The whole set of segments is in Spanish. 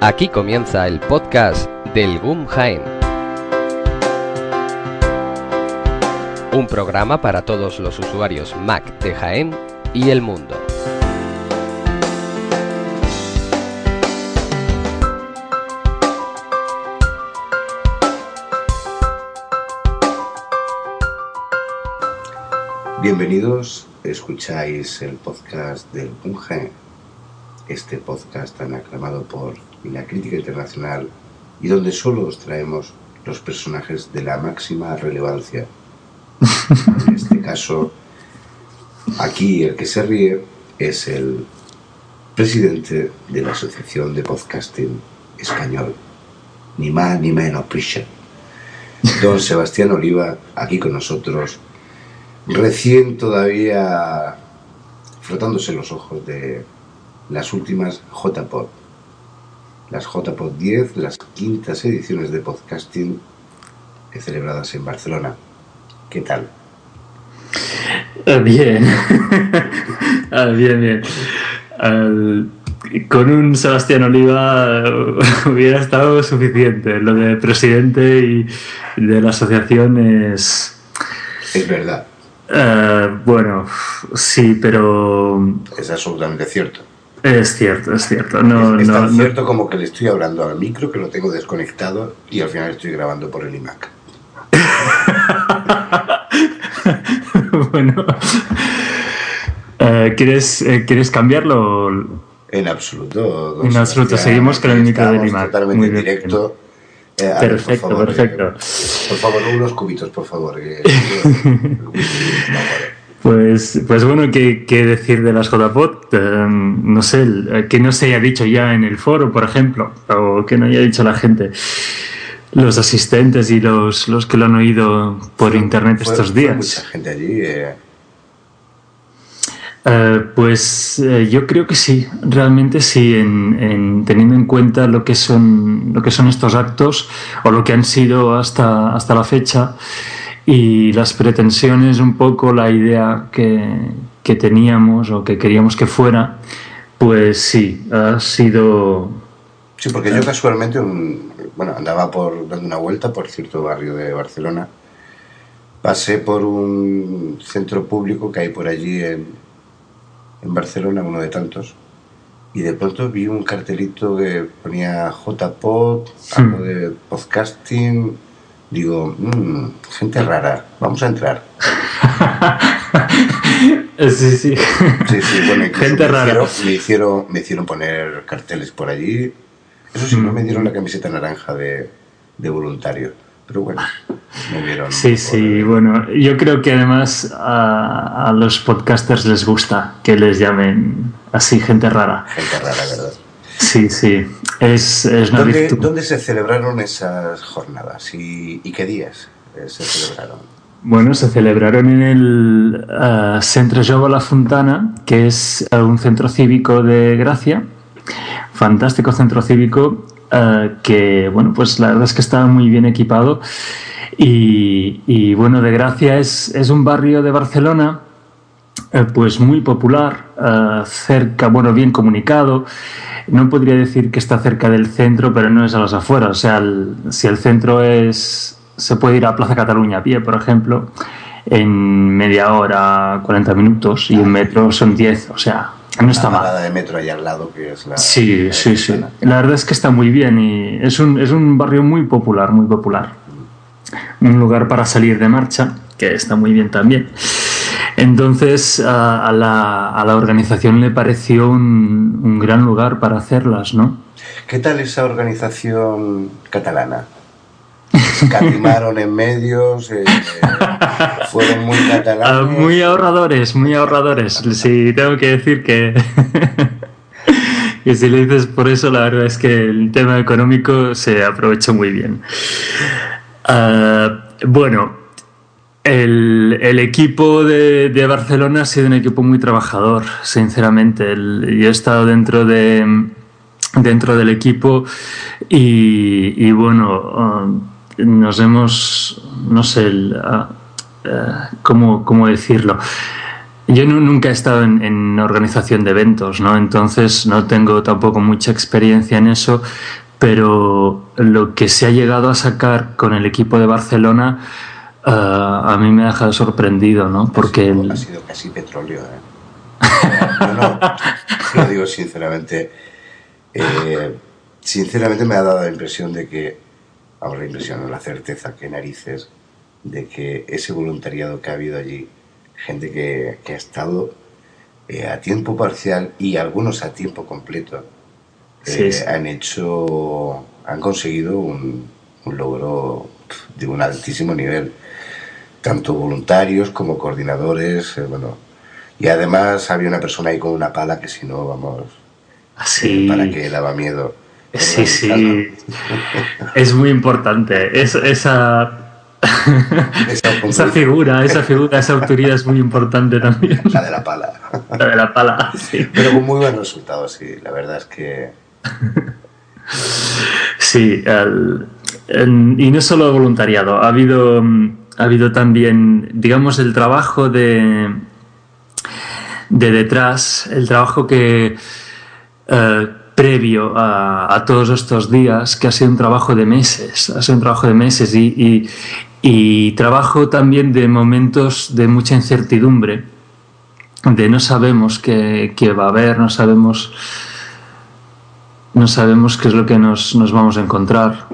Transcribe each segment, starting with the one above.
Aquí comienza el podcast del GUM Jaén. Un programa para todos los usuarios Mac de Jaén y el mundo. Bienvenidos, escucháis el podcast del GUM Jaén. Este podcast tan aclamado por la crítica internacional y donde solo os traemos los personajes de la máxima relevancia. En este caso, aquí el que se ríe es el presidente de la Asociación de Podcasting Español, ni más ni menos, Prisha. Don Sebastián Oliva, aquí con nosotros, recién todavía frotándose los ojos de las últimas JPod las JPod 10, las quintas ediciones de podcasting celebradas en Barcelona. ¿Qué tal? Bien, Ah, bien, bien. Al- con un Sebastián Oliva eh, hubiera estado suficiente. Lo de presidente y de la asociación es... Es verdad, eh, bueno, sí, pero es absolutamente cierto. Es cierto, es cierto. No, es, es no, tan no- cierto como que le estoy hablando al micro que lo tengo desconectado y al final estoy grabando por el iMac. bueno. Eh, ¿quieres, eh, ¿Quieres cambiarlo? En absoluto. En absoluto, seguimos con el micro del iMac. Totalmente Muy en bien. directo. Eh, ver, Perfecto, por favor, perfecto. eh, por favor, unos cubitos, por favor. Pues, pues bueno, ¿qué, qué decir de las JPod? Eh, no sé, el- que no se haya dicho ya en el foro, por ejemplo, o que no haya dicho la gente. Los asistentes y los, los que lo han oído por internet Fue- estos fue días. mucha gente allí. eh, Eh, pues eh, yo creo que sí, realmente sí, en, en- teniendo en cuenta lo que son lo que son estos actos o lo que han sido hasta, hasta la fecha y las pretensiones, un poco la idea que, que teníamos o que queríamos que fuera, pues sí, ha sido Sí, porque yo casualmente, un- bueno, andaba por dando una vuelta por cierto barrio de Barcelona. Pasé por un centro público que hay por allí en, en Barcelona, uno de tantos, y de pronto vi un cartelito que ponía JPod, algo de podcasting. Digo, "Mm, gente rara, vamos a entrar. Sí, sí. Sí, sí, bueno, incluso Gente me rara. Hicieron, me, hicieron, me hicieron poner carteles por allí. Eso sí, Mm. no me dieron la camiseta naranja de, de voluntario. Pero bueno, me dieron. Sí, por- sí, bueno, yo creo que además a, a los podcasters les gusta que les llamen así gente rara. Gente rara, ¿verdad? Sí, sí, es, es una ¿Dónde, virtud. dónde se celebraron esas jornadas y, y qué días eh, se celebraron? Bueno, se celebraron en el eh, Centro Jove La Fontana, que es eh, un centro cívico de Gracia, fantástico centro cívico, eh, que, bueno, pues la verdad es que estaba muy bien equipado. Y, y, bueno, de Gracia es, es un barrio de Barcelona, eh, pues muy popular, eh, cerca, bueno, bien comunicado. No podría decir que está cerca del centro, pero no es a las afueras. O sea, el- si el centro es. Se puede ir a Plaza Cataluña a pie, por ejemplo, en media hora, 40 minutos, y en metro son 10. O sea, no está la mal. parada de metro ahí al lado, que es la. Sí, sí, sí. La verdad es que está muy bien y es un, es un barrio muy popular, muy popular. Un lugar para salir de marcha, que está muy bien también. Entonces a, a la, a la organización le pareció un, un gran lugar para hacerlas, ¿no? ¿Qué tal esa organización catalana? Escatimaron en medios, eh, fueron muy Ah, catalanes. muy ahorradores, muy ahorradores. Sí, tengo que decir que, y si le dices por eso, la verdad es que el tema económico se aprovechó muy bien. Ah, bueno, el, equipo de, Barcelona ha sido un equipo muy trabajador, sinceramente. yo he estado dentro de dentro del equipo y, bueno, ah, nos hemos, no sé, ah, ¿cómo, ¿cómo, decirlo? Yo nunca he estado en, organización de eventos, ¿no? Entonces no tengo tampoco mucha experiencia en eso, pero lo que se ha llegado a sacar con el equipo de Barcelona ah, a mí me ha dejado sorprendido, ¿no? Porque ha sido, casi petróleo, ¿eh? no, no, lo digo sinceramente. Eh, sinceramente me ha dado la impresión de que, ahora la impresión, la certeza, que narices, de que ese voluntariado que ha habido allí gente que, ha estado eh, a tiempo parcial y algunos a tiempo completo, eh, han hecho, han conseguido un, logro de un altísimo nivel, tanto voluntarios como coordinadores, eh, bueno, y además había una persona ahí con una pala que si no, vamos, para que daba miedo. Sí, sí. es muy importante. Es, esa esa, figura, esa figura, esa autoridad es muy importante también. La de la pala. La de la pala, sí. Pero con muy buen resultado, sí. La verdad es que. Sí, y no solo voluntariado, ha habido, ha habido también, digamos, el trabajo de, de detrás, el trabajo que. Eh, previo a, todos estos días, que ha sido un trabajo de meses, ha sido un trabajo de meses y, trabajo también de momentos de mucha incertidumbre, de no sabemos qué, va a haber, no sabemos, no sabemos qué es lo que nos, vamos a encontrar,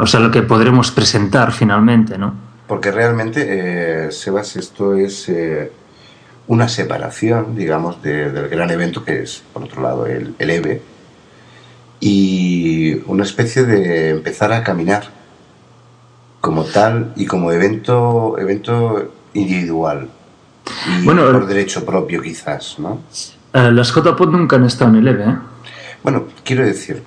o sea, lo que podremos presentar finalmente, ¿no? Porque realmente, eh, Sebas, esto es eh, una separación, digamos, del gran evento que es, por otro lado, el, el EVE, y una especie de empezar a caminar como tal y como evento, evento individual. Y bueno, por derecho propio quizás, ¿no? Eh, las JPOD nunca han estado en el EVE, ¿eh? Bueno, quiero decir,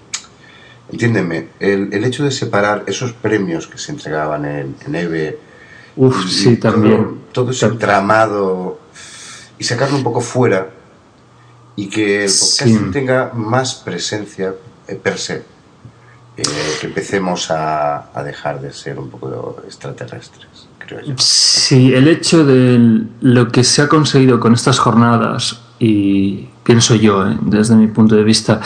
entiéndeme, el, el, hecho de separar esos premios que se entregaban en, en EVE... Uf, sí, también. Todo ese tramado y sacarlo un poco fuera y que el podcast tenga más presencia eh, per se eh, que empecemos a, dejar de ser un poco extraterrestres, creo yo. Sí, el hecho de lo que se ha conseguido con estas jornadas, y pienso yo, eh, desde mi punto de vista,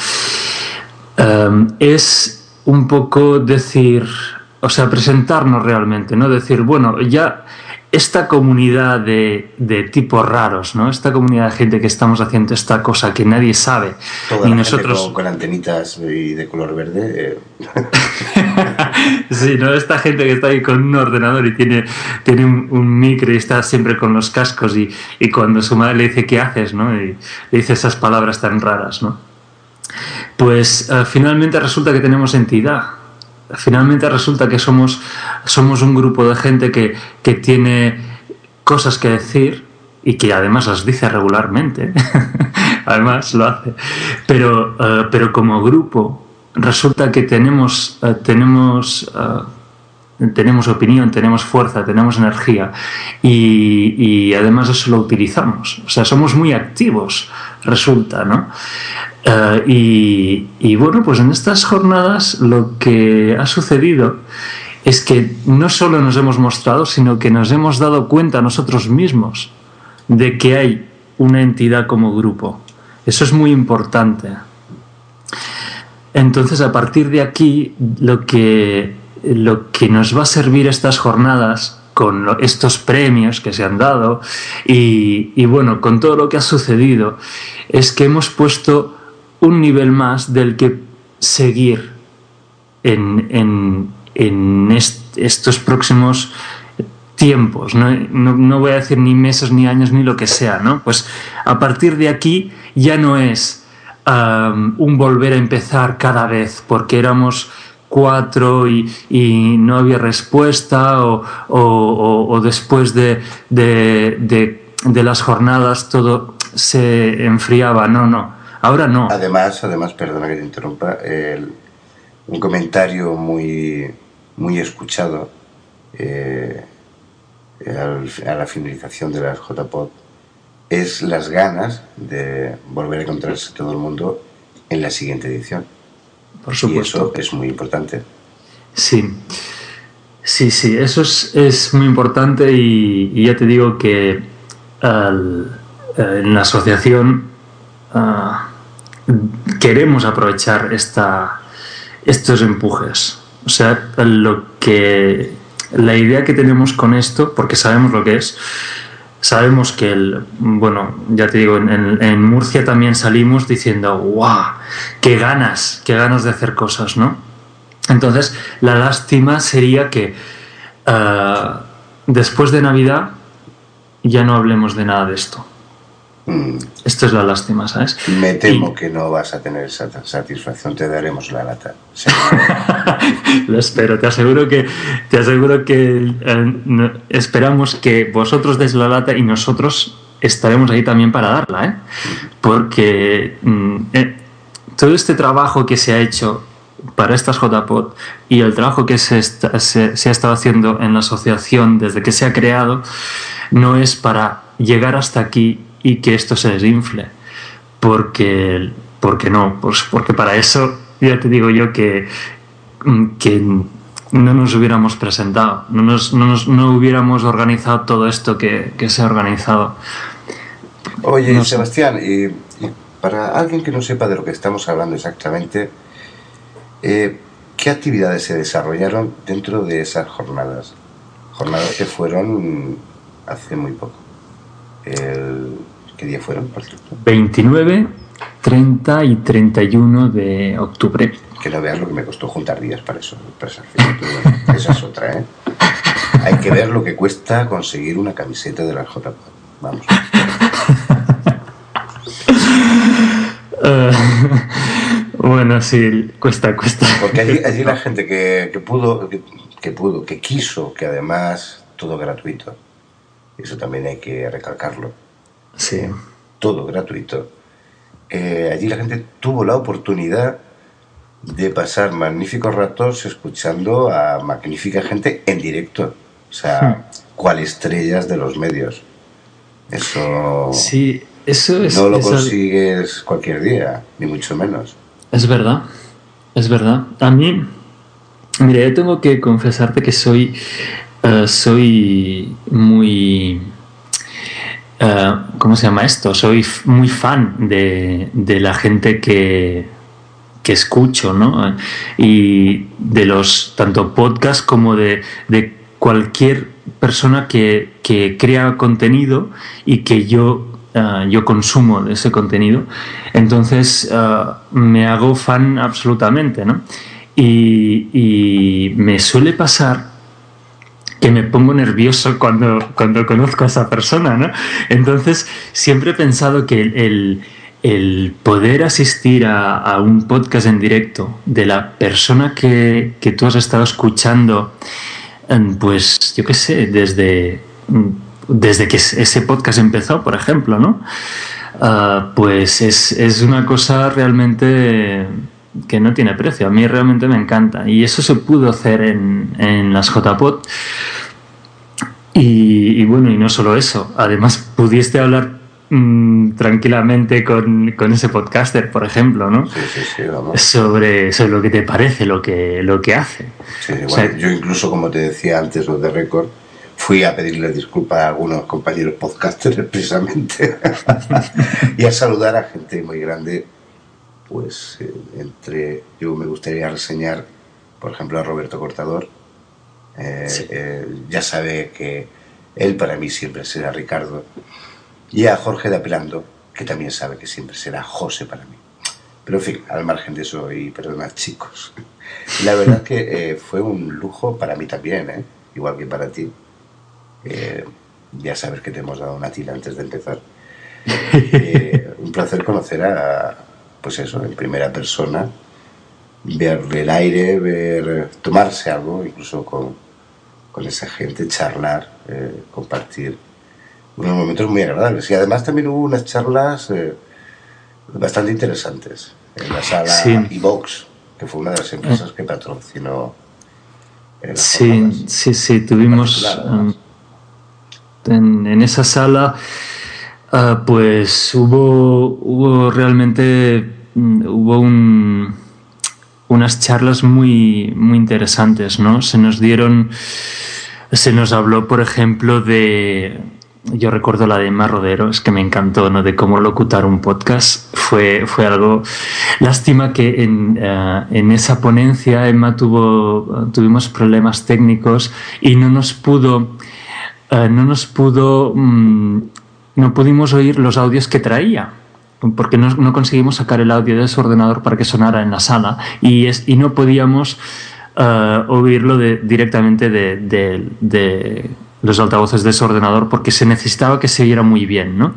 eh, es un poco decir, o sea, presentarnos realmente, ¿no? Decir, bueno, ya esta comunidad de, de, tipos raros, ¿no? Esta comunidad de gente que estamos haciendo esta cosa que nadie sabe. y nosotros con, antenitas y de color verde. Eh. sí, ¿no? Esta gente que está ahí con un ordenador y tiene, tiene un, micro y está siempre con los cascos y, y, cuando su madre le dice ¿qué haces? ¿no? Y le dice esas palabras tan raras, ¿no? Pues eh, finalmente resulta que tenemos entidad finalmente resulta que somos, somos un grupo de gente que, tiene cosas que decir y que además las dice regularmente, además lo hace, pero, eh, pero como grupo resulta que tenemos, eh, tenemos, eh, tenemos opinión, tenemos fuerza, tenemos energía y, y, además eso lo utilizamos, o sea, somos muy activos, resulta, ¿no? Eh, y, bueno, pues en estas jornadas lo que ha sucedido es que no solo nos hemos mostrado, sino que nos hemos dado cuenta nosotros mismos de que hay una entidad como grupo. Eso es muy importante. Entonces, a partir de aquí, lo que, lo que nos va a servir estas jornadas con estos premios que se han dado y, bueno, con todo lo que ha sucedido, es que hemos puesto un nivel más del que seguir en, estos próximos tiempos, ¿no? voy a decir ni meses, ni años, ni lo que sea, ¿no? Pues a partir de aquí ya no es un volver a empezar cada vez, porque éramos cuatro y, no había respuesta o, después de, de las jornadas todo se enfriaba, no, no Ahora no. Además, además, perdona que te interrumpa, el, un comentario muy, muy escuchado eh, a la finalización de las JPOD es las ganas de volver a encontrarse todo el mundo en la siguiente edición. Por supuesto. Y eso es muy importante. Sí, sí, sí, eso es, muy importante y, ya te digo que en la asociación ah, queremos aprovechar esta, estos empujes. O sea, lo que la idea que tenemos con esto, porque sabemos lo que es, sabemos que, el, bueno, ya te digo, en, Murcia también salimos diciendo, ¡guau! ¡Qué ganas! ¡Qué ganas de hacer cosas, ¿no? Entonces, la lástima sería que eh, después de Navidad ya no hablemos de nada de esto. Esto es la lástima, ¿sabes? Me temo que no vas a tener esa satisfacción, te daremos la lata. Lo espero, te aseguro que, te aseguro que eh, esperamos que vosotros des la lata y nosotros estaremos ahí también para darla, ¿eh? Porque mm, eh, todo este trabajo que se ha hecho para estas JPOD y el trabajo que se, se, se ha estado haciendo en la asociación desde que se ha creado no es para llegar hasta aquí y que esto se desinfle. Porque, porque no, pues porque para eso ya te digo yo que, que no nos hubiéramos presentado, no, nos, no, nos, no hubiéramos organizado todo esto que, que se ha organizado. Oye, Sebastián, y, para alguien que no sepa de lo que estamos hablando exactamente, eh, ¿qué actividades se desarrollaron dentro de esas jornadas? Jornadas que fueron hace muy poco. El, ¿Qué día fueron, por cierto? 29, 30 y 31 de octubre. Que no veas lo que me costó juntar días para eso. esa es otra, ¿eh? Hay que ver lo que cuesta conseguir una camiseta de la JPOD. Vamos. Uh, bueno, sí, cuesta, cuesta. Porque allí, allí la gente que, que pudo, que, que, pudo, que quiso, que además todo gratuito. Eso también hay que recalcarlo Sí. Todo gratuito. Eh, allí la gente tuvo la oportunidad de pasar magníficos ratos escuchando a magnífica gente en directo. O sea, cual estrellas de los medios. Eso. Sí, eso es. No lo consigues cualquier día, ni mucho menos. Es verdad, es verdad. A mí, mira, yo tengo que confesarte que soy, uh, soy muy eh, ¿cómo se llama esto? Soy muy fan de, la gente que, que, escucho, ¿no? Y de los tanto podcasts como de, cualquier persona que, crea contenido y que yo, eh, yo consumo de ese contenido. Entonces eh, me hago fan absolutamente, ¿no? Y me suele pasar que me pongo nervioso cuando, cuando conozco a esa persona, ¿no? Entonces, siempre he pensado que el, el poder asistir a, un podcast en directo de la persona que, que tú has estado escuchando, em, pues yo qué sé, desde, desde que ese podcast empezó, por ejemplo, ¿no? Ah, pues es, es una cosa realmente que no tiene precio. A mí realmente me encanta. Y eso se pudo hacer en, en las JPOT. Y, bueno, y no solo eso. Además, pudiste hablar mm, tranquilamente con, con, ese podcaster, por ejemplo, ¿no? Sí, sí, sí, vamos. Sobre, sobre lo que te parece, lo que, lo que hace. Sí, bueno, yo incluso, como te decía antes, los de récord, fui a pedirle disculpas a algunos compañeros podcasters precisamente y a saludar a gente muy grande pues eh, entre yo me gustaría reseñar por ejemplo a Roberto Cortador eh, eh, ya sabe que él para mí siempre será Ricardo. Y a Jorge de Apelando que también sabe que siempre será José para mí. Pero en fin al margen de eso y perdonad chicos. La verdad que fue un lujo para mí también igual que para ti. Ya sabes que te hemos dado una tila antes de empezar. Un placer conocer a pues eso, en primera persona, ver el aire, ver, tomarse algo, incluso con, con esa gente, charlar, eh, compartir unos momentos muy agradables. Y además también hubo unas charlas eh, bastante interesantes en la sala Sí. Evox, que fue una de las empresas que patrocinó las Sí, sí, sí, tuvimos en esa sala, ah, pues hubo, hubo realmente mm, hubo un- unas charlas muy, muy interesantes, ¿no? Se nos dieron, se nos habló, por ejemplo, de, yo recuerdo la de Emma Rodero, es que me encantó, ¿no? De cómo locutar un podcast. Fue, fue algo. Lástima que en, eh, en esa ponencia Emma tuvo, tuvimos problemas técnicos y no nos pudo, eh, no nos pudo, mm, no pudimos oír los audios que traía. Porque no, no conseguimos sacar el audio de su ordenador para que sonara en la sala y, es, y no podíamos eh, oírlo de- directamente de, de- de los altavoces de ese ordenador porque se necesitaba que se oyera muy bien. ¿no?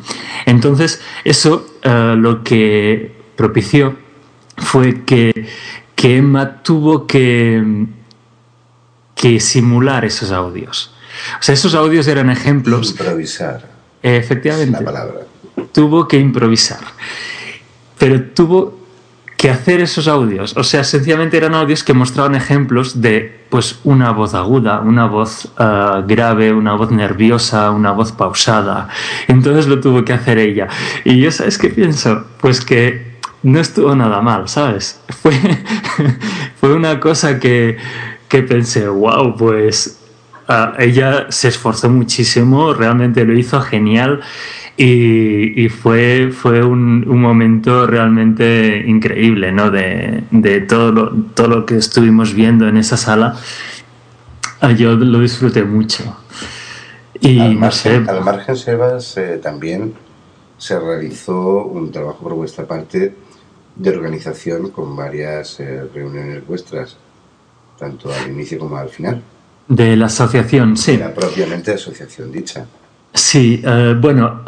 Entonces, eso eh, lo que propició fue que, que Emma tuvo que, que simular esos audios. O sea, esos audios eran ejemplos. Improvisar, Efectivamente la palabra. Tuvo que improvisar. Pero tuvo que hacer esos audios. O sea, sencillamente eran audios que mostraban ejemplos de pues una voz aguda, una voz ah, grave, una voz nerviosa, una voz pausada. Entonces lo tuvo que hacer ella. Y yo, ¿sabes qué pienso? Pues que no estuvo nada mal, ¿sabes? Fue, fue una cosa que, que pensé, wow, pues Ah, ella se esforzó muchísimo, realmente lo hizo genial y, y fue, fue un, un momento realmente increíble, ¿no? De, de todo, lo, todo lo que estuvimos viendo en esa sala. Ah, Yo lo disfruté mucho. Y al, no sé, margen, al margen, Sebas, eh, también se realizó un trabajo por vuestra parte de organización con varias eh, reuniones vuestras, tanto al inicio como al final. de la asociación, sí. Era propiamente asociación dicha. Sí, eh, bueno,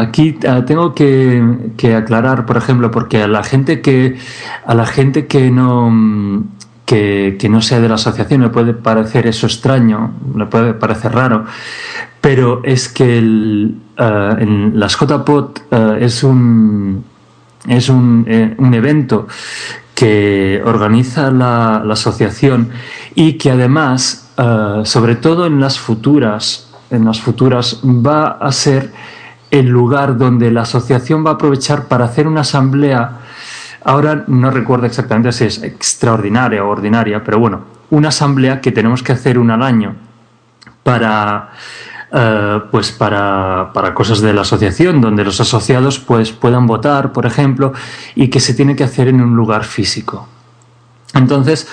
aquí tengo que, aclarar, por ejemplo, porque a la gente que a la gente que no que, no sea de la asociación le puede parecer eso extraño, le puede parecer raro, pero es que eh, en las JPOT eh, es un es un, un evento que organiza la, la asociación y que además, sobre todo en las futuras, en las futuras, va a ser el lugar donde la asociación va a aprovechar para hacer una asamblea. Ahora no recuerdo exactamente si es extraordinaria o ordinaria, pero bueno, una asamblea que tenemos que hacer una al año para eh, pues para, para cosas de la asociación, donde los asociados pues, puedan votar, por ejemplo, y que se tiene que hacer en un lugar físico. Entonces,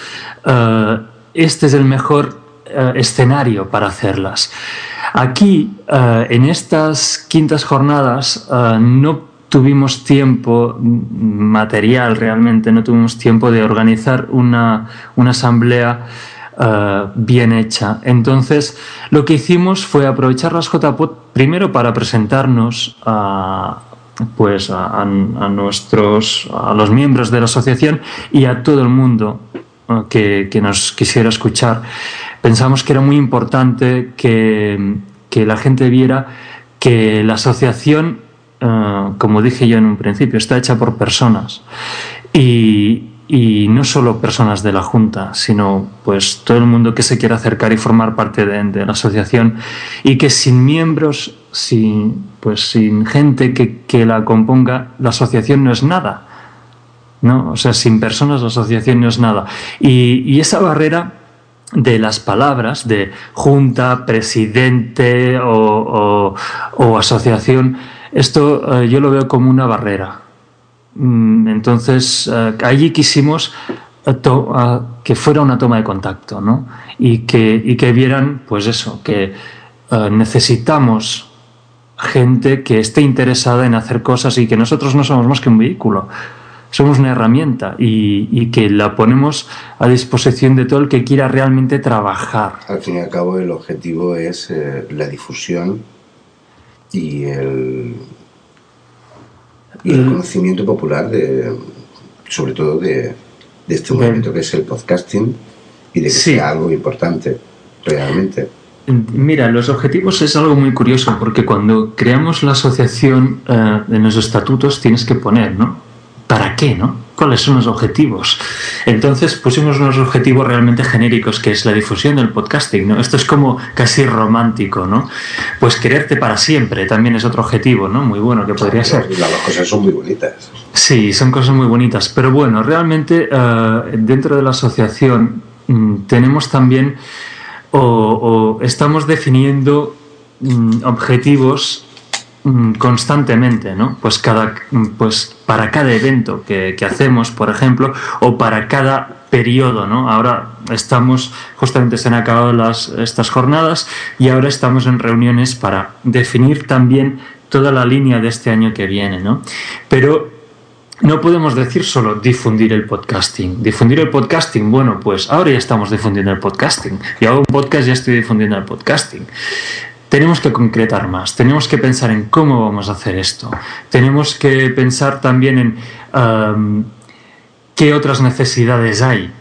eh, este es el mejor eh, escenario para hacerlas. Aquí, eh, en estas quintas jornadas, eh, no tuvimos tiempo material realmente, no tuvimos tiempo de organizar una, una asamblea bien hecha. Entonces, lo que hicimos fue aprovechar las JPOT primero para presentarnos a, pues a, nuestros, a los miembros de la asociación y a todo el mundo que, nos quisiera escuchar. Pensamos que era muy importante que, que la gente viera que la asociación, uh, como dije yo en un principio, está hecha por personas. Y, y no solo personas de la Junta, sino pues todo el mundo que se quiera acercar y formar parte de, de la asociación y que sin miembros, sin, pues sin gente que, que, la componga, la asociación no es nada. ¿no? O sea, sin personas la asociación no es nada. Y, y esa barrera de las palabras de junta, presidente o, asociación, esto eh, yo lo veo como una barrera. Entonces, uh, allí quisimos uh, que fuera una toma de contacto, ¿no? Y que, y que vieran, pues eso, que necesitamos gente que esté interesada en hacer cosas y que nosotros no somos más que un vehículo, somos una herramienta y, y que la ponemos a disposición de todo el que quiera realmente trabajar. Al fin y al cabo, el objetivo es eh, la difusión y el y el conocimiento popular de sobre todo de, de este movimiento que es el podcasting y de que Sí. sea algo importante realmente Mira, los objetivos es algo muy curioso porque cuando creamos la asociación eh, en los estatutos tienes que poner, ¿no? ¿Para qué, no? ¿Cuáles son los objetivos? Entonces pusimos unos objetivos realmente genéricos, que es la difusión del podcasting, ¿no? Esto es como casi romántico, ¿no? Pues quererte para siempre también es otro objetivo, ¿no? Muy bueno que podría ser. Las cosas son muy bonitas. Sí, son cosas muy bonitas, pero bueno, realmente eh, dentro de la asociación mm, tenemos también o, estamos definiendo mm, objetivos constantemente, ¿no? Pues, cada, pues para cada evento que, hacemos, por ejemplo, o para cada periodo, ¿no? Ahora estamos, justamente se han acabado estas jornadas y ahora estamos en reuniones para definir también toda la línea de este año que viene, ¿no? Pero no podemos decir solo difundir el podcasting. Difundir el podcasting, bueno, pues ahora ya estamos difundiendo el podcasting. Yo hago un podcast ya estoy difundiendo el podcasting. Tenemos que concretar más, tenemos que pensar en cómo vamos a hacer esto. Tenemos que pensar también en um, qué otras necesidades hay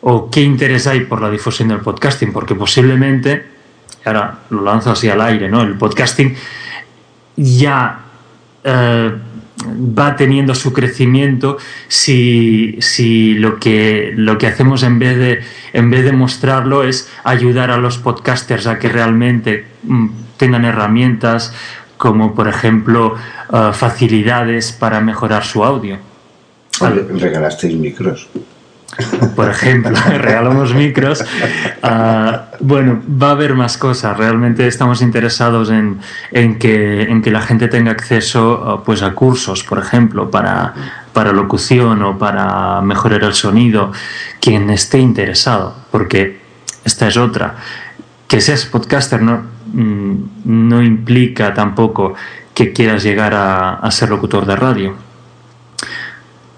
o qué interés hay por la difusión del podcasting, porque posiblemente, ahora lo lanzo así al aire, ¿no? El podcasting ya... Uh, va teniendo su crecimiento si, si, lo, que, lo que hacemos en vez, de, en vez de mostrarlo es ayudar a los podcasters a que realmente mm, tengan herramientas como por ejemplo uh, facilidades para mejorar su audio. Regalasteis micros por ejemplo, regalamos micros. Ah, bueno, va a haber más cosas. Realmente estamos interesados en, que, en que la gente tenga acceso ah, pues, a cursos, por ejemplo, para, para locución o para mejorar el sonido. Quien esté interesado, porque esta es otra. Que seas podcaster no, mm, no implica tampoco que quieras llegar a, ser locutor de radio.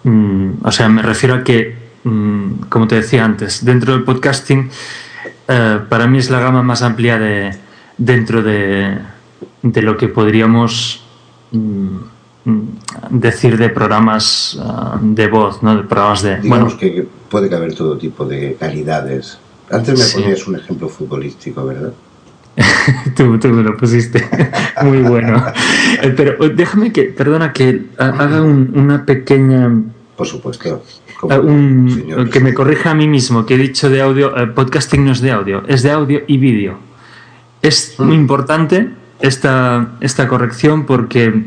Mm, o sea, me refiero a que como te decía antes, dentro del podcasting, eh, para mí es la gama más amplia de, dentro de, de lo que podríamos mm, decir de programas eh, de voz, ¿no? de programas de... Digamos que puede caber todo tipo de calidades. Antes me ponías un ejemplo futbolístico, ¿verdad? tú, tú, me lo pusiste. Muy bueno. Eh, pero déjame que, perdona, que haga una pequeña... Por supuesto. Eh, que me corrija a mí mismo, que he dicho de audio, eh, podcasting no es de audio, es de audio y vídeo. Es mm. muy importante esta, esta corrección porque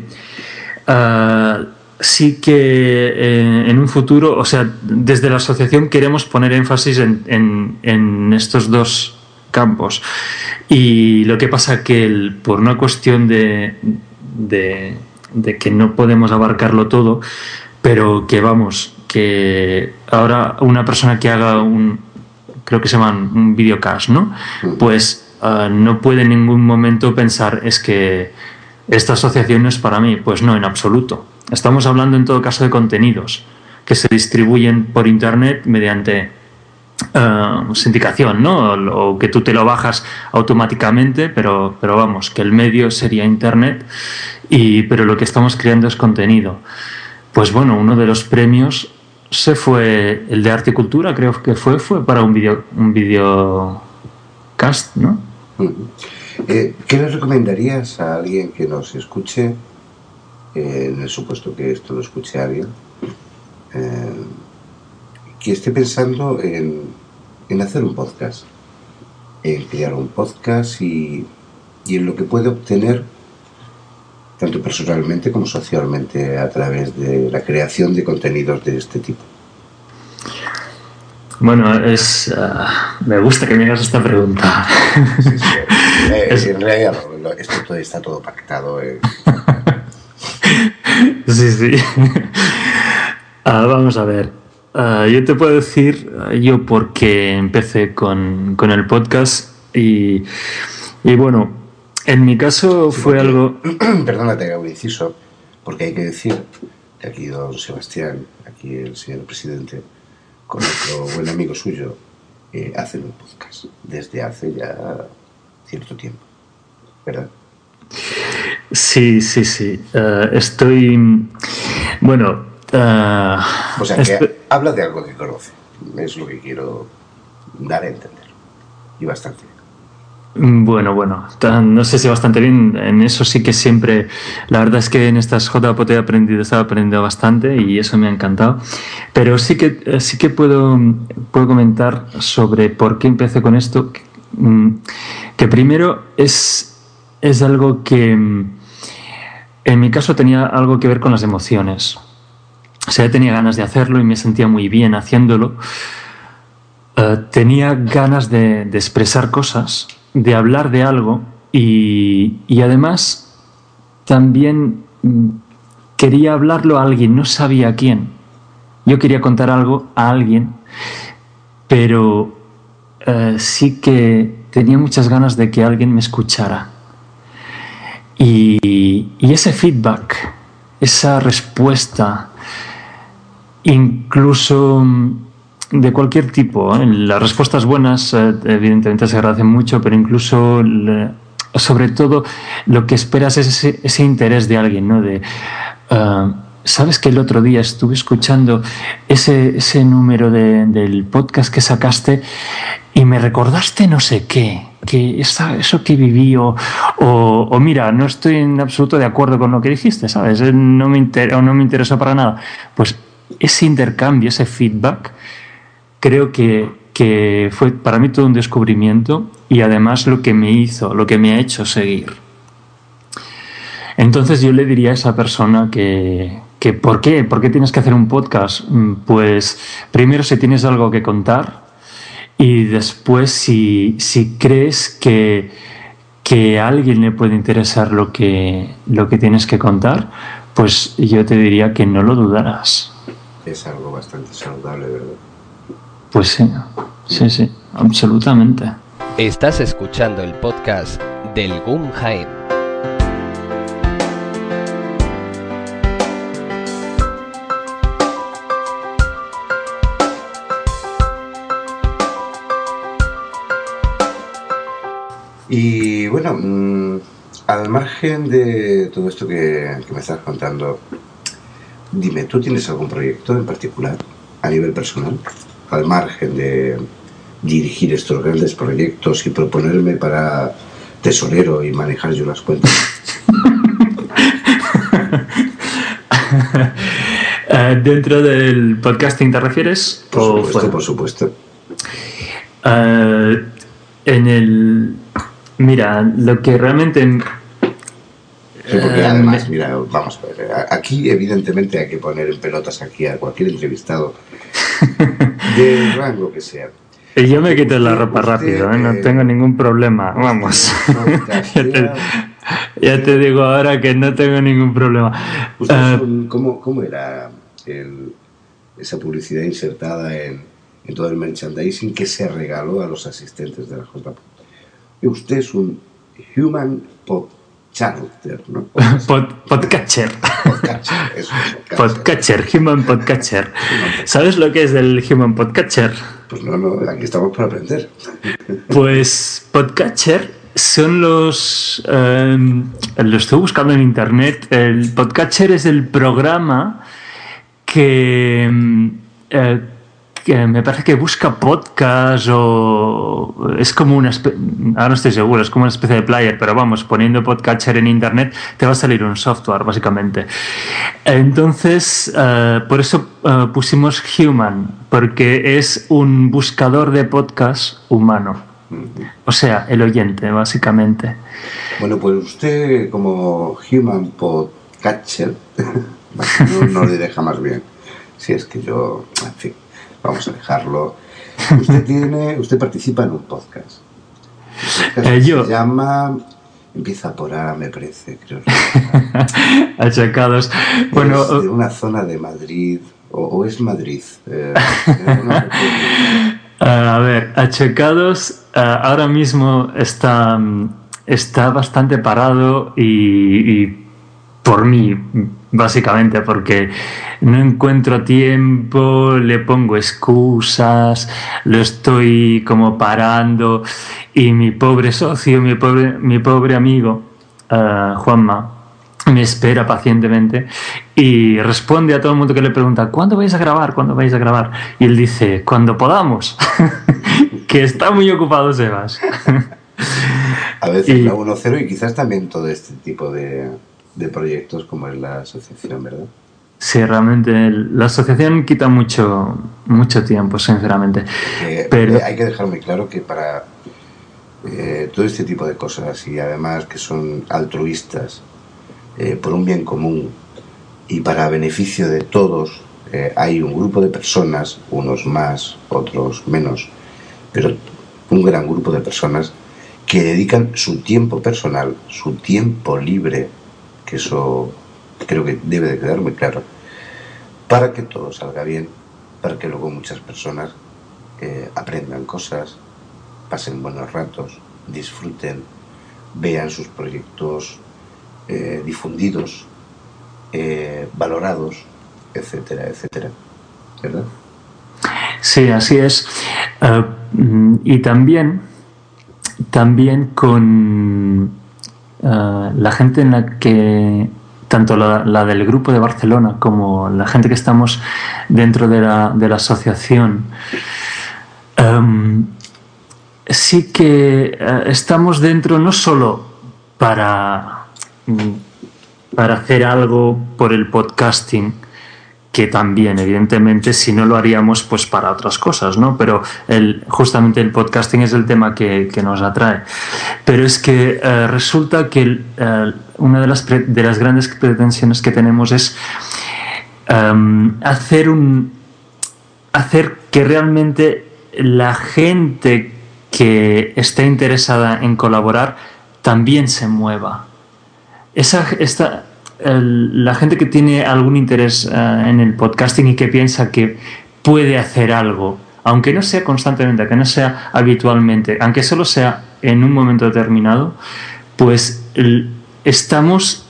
ah, sí que eh, en un futuro, o sea, desde la asociación queremos poner énfasis en, en, estos dos campos. Y lo que pasa que por una cuestión de, de, de que no podemos abarcarlo todo, pero que vamos, que ahora una persona que haga un, creo que se llama un videocast, ¿no? Pues ah, no puede en ningún momento pensar es que esta asociación no es para mí. Pues no, en absoluto. Estamos hablando en todo caso de contenidos que se distribuyen por internet mediante uh, sindicación, ¿no? O que tú te lo bajas automáticamente, pero, pero vamos, que el medio sería internet, y, pero lo que estamos creando es contenido. Pues bueno, uno de los premios se fue el de arte y cultura, creo que fue, fue para un video, un video cast, ¿no? Eh, ¿Qué le recomendarías a alguien que nos escuche, eh, en el supuesto que esto lo escuche alguien, eh, que esté pensando en, en, hacer un podcast, en crear un podcast y, y en lo que puede obtener tanto personalmente como socialmente a través de la creación de contenidos de este tipo? Bueno, es, ah, me gusta que me hagas esta pregunta. Eh, en realidad esto todo, está todo pactado. Eh. sí, sí. Ah, vamos a ver. Ah, yo te puedo decir, yo porque empecé con, con el podcast y, y bueno, en mi caso fue algo... Perdónate, hago un inciso, porque hay que decir que aquí don Sebastián, aquí el señor presidente, con otro buen amigo suyo, eh, hacen un podcast desde hace ya cierto tiempo, ¿verdad? Sí, sí, sí. Eh, estoy... Bueno... Eh, o sea, que habla de algo que conoce. Es lo que quiero dar a entender. Y bastante. Mm, bueno, bueno, no sé si bastante bien. En eso sí que siempre, la verdad es que en estas JPOT he aprendido, estaba aprendiendo bastante y eso me ha encantado. Pero sí que, eh, sí que puedo, puedo comentar sobre por qué empecé con esto. Mm, que primero es, es algo que mm, en mi caso tenía algo que ver con las emociones. O sea, tenía ganas de hacerlo y me sentía muy bien haciéndolo. Eh, tenía ganas de, de expresar cosas de hablar de algo y, además también mm, quería hablarlo a alguien, no sabía a quién. Yo quería contar algo a alguien, pero eh, sí que tenía muchas ganas de que alguien me escuchara. Y, y ese feedback, esa respuesta, incluso mm, de cualquier tipo. ¿eh? Las respuestas buenas, eh, evidentemente, se agradecen mucho, pero incluso, sobre todo, lo que esperas es ese, interés de alguien, ¿no? De, ah, ¿Sabes que el otro día estuve escuchando ese, ese número del podcast que sacaste y me recordaste no sé qué? que eso que viví o, mira, no estoy en absoluto de acuerdo con lo que dijiste, ¿sabes? No me, o no me interesó para nada. Pues ese intercambio, ese feedback, creo que, fue para mí todo un descubrimiento y además lo que me hizo, lo que me ha hecho seguir. Entonces yo le diría a esa persona que, que ¿por qué? ¿Por qué tienes que hacer un podcast? Mm, pues primero si tienes algo que contar y después si, si crees que, que a alguien le puede interesar lo que, lo que tienes que contar, pues yo te diría que no lo dudarás. Es algo bastante saludable, ¿verdad? Pues sí, sí, sí, absolutamente. Estás escuchando el podcast del GUM Jaén. Y bueno, mm, al margen de todo esto que, que, me estás contando, dime, ¿tú tienes algún proyecto en particular a nivel personal? Al margen de dirigir estos grandes proyectos y proponerme para tesorero y manejar yo las cuentas. Eh, ¿Dentro del podcasting te refieres? Por supuesto, por supuesto. Eh, en el. Mira, lo que realmente. Sí, porque eh, además, mira, vamos a ver, aquí evidentemente hay que poner en pelotas aquí a cualquier entrevistado del rango que sea. Y yo me quito la ropa rápido, ¿eh? no tengo ningún problema. Vamos. ya, te, digo ahora que no tengo ningún problema. Uh, ¿cómo, ¿cómo, era esa publicidad insertada en, en, todo el merchandising que se regaló a los asistentes de la JPOT? Usted es un Human Pop Charter, ¿no? podcatcher. Podcatcher, Human Podcatcher. ¿Sabes lo que es el Human Podcatcher? Pues no, no, aquí estamos para aprender. Pues Podcatcher son los... Em, lo estoy buscando en internet. El Podcatcher es el programa que... Em, eh, que me parece que busca podcast o es como una especie, ahora no estoy seguro, es como una especie de player, pero vamos, poniendo podcatcher en internet te va a salir un software básicamente. Entonces, eh, por eso eh, pusimos Human, porque es un buscador de podcast humano. O sea, el oyente, básicamente. Bueno, pues usted como Human Podcatcher, no, no le deja más bien. Si es que yo, en fin vamos a dejarlo. Usted tiene, usted participa en un podcast. Eh, se llama empieza por A, me parece, creo. Achacados. Bueno, de una zona de Madrid o, es Madrid. Eh, a ver, Achacados eh, ahora mismo está está bastante parado y, y por mí básicamente porque no encuentro tiempo, le pongo excusas, lo estoy como parando y mi pobre socio, mi pobre, mi pobre amigo, uh, Juanma, me espera pacientemente y responde a todo el mundo que le pregunta, ¿cuándo vais a grabar? ¿Cuándo vais a grabar? Y él dice, cuando podamos, que está muy ocupado Sebas. A veces la 1.0 y quizás también todo este tipo de, de proyectos como es la asociación, ¿verdad? Sí, realmente la asociación quita mucho, mucho tiempo, sinceramente. Pero hay que dejar muy claro que para eh, todo este tipo de cosas y además que son altruistas eh, por un bien común y para beneficio de todos, eh, hay un grupo de personas, unos más, otros menos, pero un gran grupo de personas que dedican su tiempo personal, su tiempo libre, que eso creo que debe de quedar muy claro, para que todo salga bien, para que luego muchas personas eh, aprendan cosas, pasen buenos ratos, disfruten, vean sus proyectos eh, difundidos, eh, valorados, etcétera, etcétera. ¿Verdad? Sí, así es. y también, también con la gente en la que tanto la, del grupo de Barcelona como la gente que estamos dentro de la, de la asociación, em, sí que eh, estamos dentro no solo para, mm, para hacer algo por el podcasting, que también, evidentemente, si no lo haríamos, pues para otras cosas, ¿no? Pero el, justamente el podcasting es el tema que, nos atrae. Pero es que eh, resulta que eh, una de las, de las grandes pretensiones que tenemos es em, hacer un hacer que realmente la gente que esté interesada en colaborar también se mueva. Esa, esta, la gente que tiene algún interés eh, en el podcasting y que piensa que puede hacer algo, aunque no sea constantemente, aunque no sea habitualmente, aunque solo sea en un momento determinado, pues estamos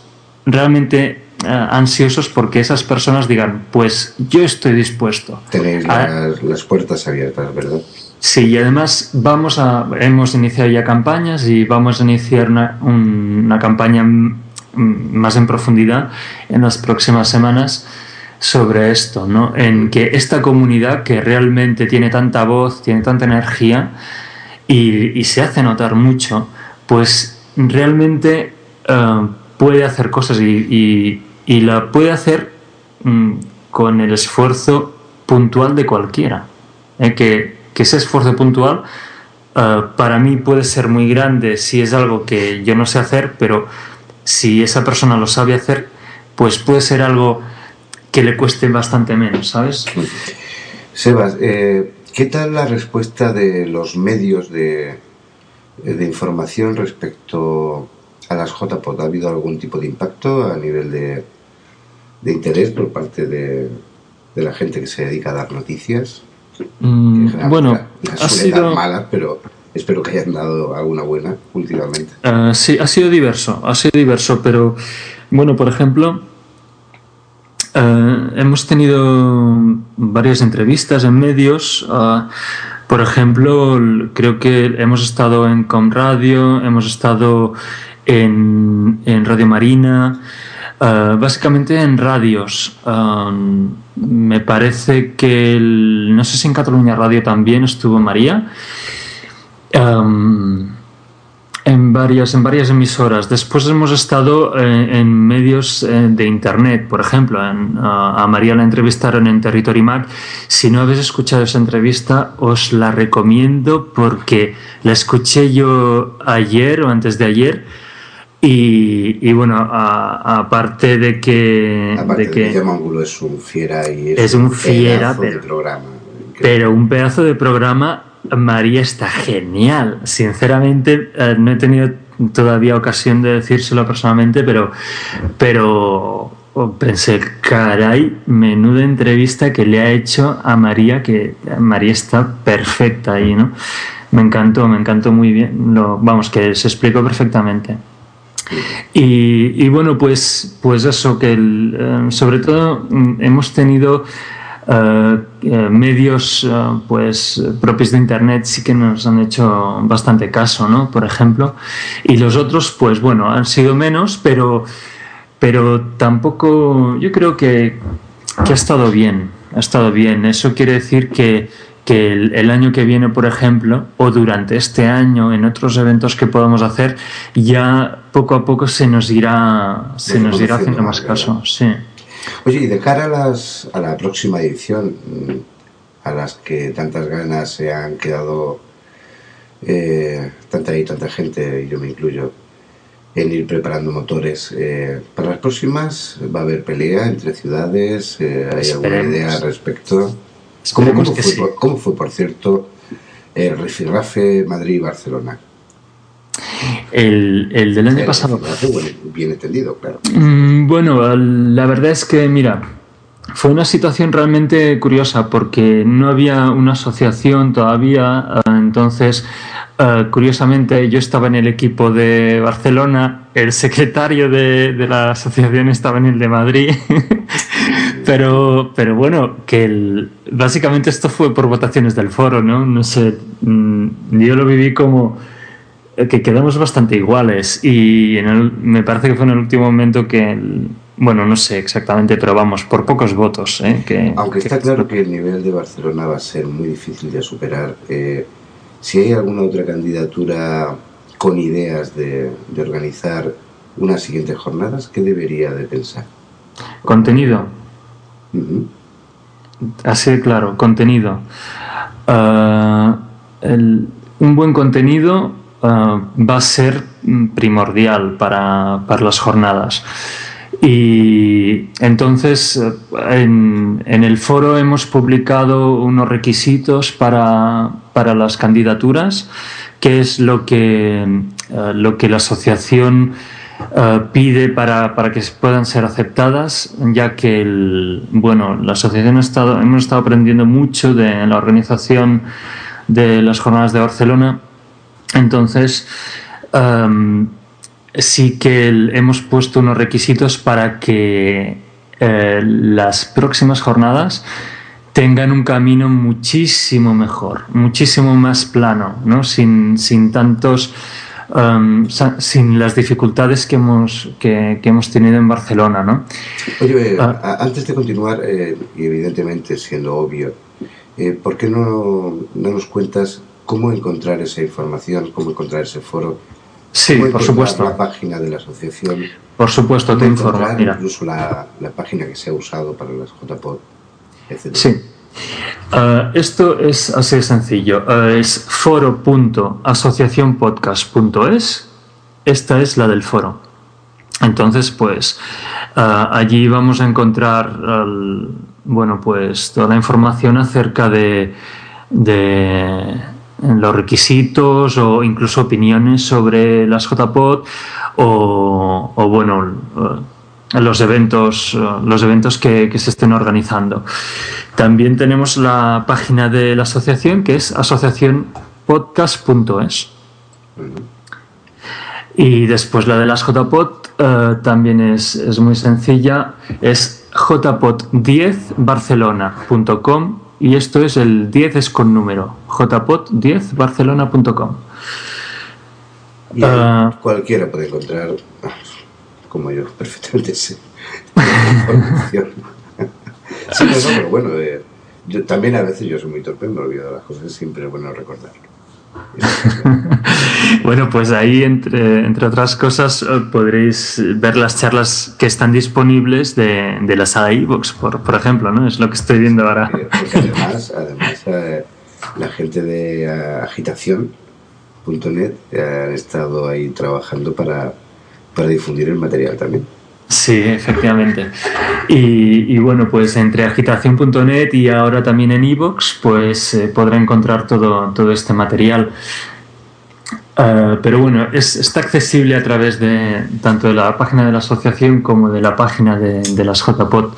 realmente eh, ansiosos porque esas personas digan, pues yo estoy dispuesto. Tenéis las, puertas abiertas, ¿verdad? Sí, y además vamos a, hemos iniciado ya campañas y vamos a iniciar una, una campaña más en profundidad en las próximas semanas sobre esto, ¿no? En que esta comunidad que realmente tiene tanta voz, tiene tanta energía y, se hace notar mucho, pues realmente eh, puede hacer cosas y, la puede hacer mm, con el esfuerzo puntual de cualquiera. ¿eh? Que, que, ese esfuerzo puntual eh, para mí puede ser muy grande si es algo que yo no sé hacer, pero si esa persona lo sabe hacer, pues puede ser algo que le cueste bastante menos, ¿sabes? Sebas, eh, ¿qué tal la respuesta de los medios de, de, información respecto a las JPOD? ¿Ha habido algún tipo de impacto a nivel de, de interés por parte de, de, la gente que se dedica a dar noticias? Mm, bueno, ha sido... malas, pero Espero que hayan dado alguna buena últimamente. Uh, sí, ha sido diverso, ha sido diverso, pero bueno, por ejemplo, uh, hemos tenido varias entrevistas en medios. Uh, por ejemplo, creo que hemos estado en Comradio, hemos estado en, Radio Marina, básicamente en radios. me parece que, no sé si en Cataluña Radio también estuvo María en, varias, en varias emisoras. Después hemos estado eh, en, medios eh, de internet, por ejemplo, a María la entrevistaron en Territory Mac. Si no habéis escuchado esa entrevista, os la recomiendo porque la escuché yo ayer o antes de ayer. Y, bueno, aparte de que. Aparte de que, es un fiera y es, un, fiera, pero, de programa. Pero un pedazo de programa María está genial. Sinceramente, eh, no he tenido todavía ocasión de decírselo personalmente, pero, pero oh, pensé, caray, menuda entrevista que le ha hecho a María, que María está perfecta ahí, ¿no? Me encantó, me encantó muy bien. Vamos, que se explicó perfectamente. Y, bueno, pues, pues eso, que eh, sobre todo mm, hemos tenido medios eh, pues propios de internet sí que nos han hecho bastante caso, ¿no? Por ejemplo. Y los otros, pues bueno, han sido menos, pero, pero tampoco, yo creo que, que ha estado bien, ha estado bien. Eso quiere decir que, que el, año que viene, por ejemplo, o durante este año, en otros eventos que podamos hacer, ya poco a poco se nos irá, se nos irá haciendo más caso. Sí. Oye, y de cara a, las, a la próxima edición, mm, a las que tantas ganas se han quedado eh, tanta y tanta gente, y yo me incluyo, en ir preparando motores. Eh, para las próximas va a haber pelea entre ciudades, eh, ¿hay alguna idea al respecto? ¿Cómo, fue, por cierto, el rifirrafe Madrid-Barcelona? El, el, del año pasado. bien entendido, claro. Mm, bueno, la verdad es que, mira, fue una situación realmente curiosa porque no había una asociación todavía, eh, entonces eh, curiosamente yo estaba en el equipo de Barcelona, el secretario de, la asociación estaba en el de Madrid, pero, pero bueno, que básicamente esto fue por votaciones del foro, ¿no? No sé, mm, yo lo viví como que quedamos bastante iguales y me parece que fue en el último momento que... Bueno, no sé exactamente, pero vamos, por pocos votos. ¿eh? Que, Aunque está claro que el nivel de Barcelona va a ser muy difícil de superar. Eh, si hay alguna otra candidatura con ideas de, organizar unas siguientes jornadas, ¿qué debería de pensar? Contenido. Así de claro, contenido. Ah, un buen contenido va a ser primordial para, para las jornadas. Y entonces en, el foro hemos publicado unos requisitos para, las candidaturas, que es lo que, eh, lo que la asociación eh, pide para, que puedan ser aceptadas, ya que bueno, la asociación ha estado, hemos estado aprendiendo mucho de la organización de las jornadas de Barcelona. Entonces, em, sí que hemos puesto unos requisitos para que eh, las próximas jornadas tengan un camino muchísimo mejor, muchísimo más plano, ¿no? sin, sin tantos... Um, sin las dificultades que hemos, que, hemos tenido en Barcelona. ¿no? Oye, ah. antes de continuar, eh, y evidentemente siendo obvio, eh, ¿por qué no, no nos cuentas cómo encontrar esa información, cómo encontrar ese foro Sí, por supuesto. La página de la asociación. Por supuesto, te informo. Incluso la, página que se ha usado para las JPOD, etc. Sí. Uh, esto es así de sencillo. Uh, es foro.asociacionpodcast.es. Esta es la del foro. Entonces, pues uh, allí vamos a encontrar, bueno, pues toda la información acerca de, de los requisitos o incluso opiniones sobre las JPOD o, o bueno eh, los eventos los eventos que, se estén organizando. También tenemos la página de la asociación que es asociacionpodcast.es y después la de las JPOD eh, también es, es, muy sencilla. Es jpod10barcelona.com y esto es el 10 es con número, jpot10barcelona.com. Uh, cualquiera puede encontrar, como yo perfectamente sé, sí, no, pero bueno, eh, yo, también a veces yo soy muy torpe, me olvido de las cosas, siempre es bueno recordarlo. bueno, pues ahí, entre, entre otras cosas, eh, podréis ver las charlas que están disponibles de, de la sala iVoox, por, por ejemplo, ¿no? Es lo que estoy viendo ahora. además, además eh, la gente de uh, agitación.net han estado ahí trabajando para, para difundir el material también. Sí, efectivamente. Y, bueno, pues entre agitación.net y ahora también en iVoox, pues eh, podrá encontrar todo, todo este material. Eh, pero bueno, es, está accesible a través de tanto de la página de la asociación como de la página de, las JPOT.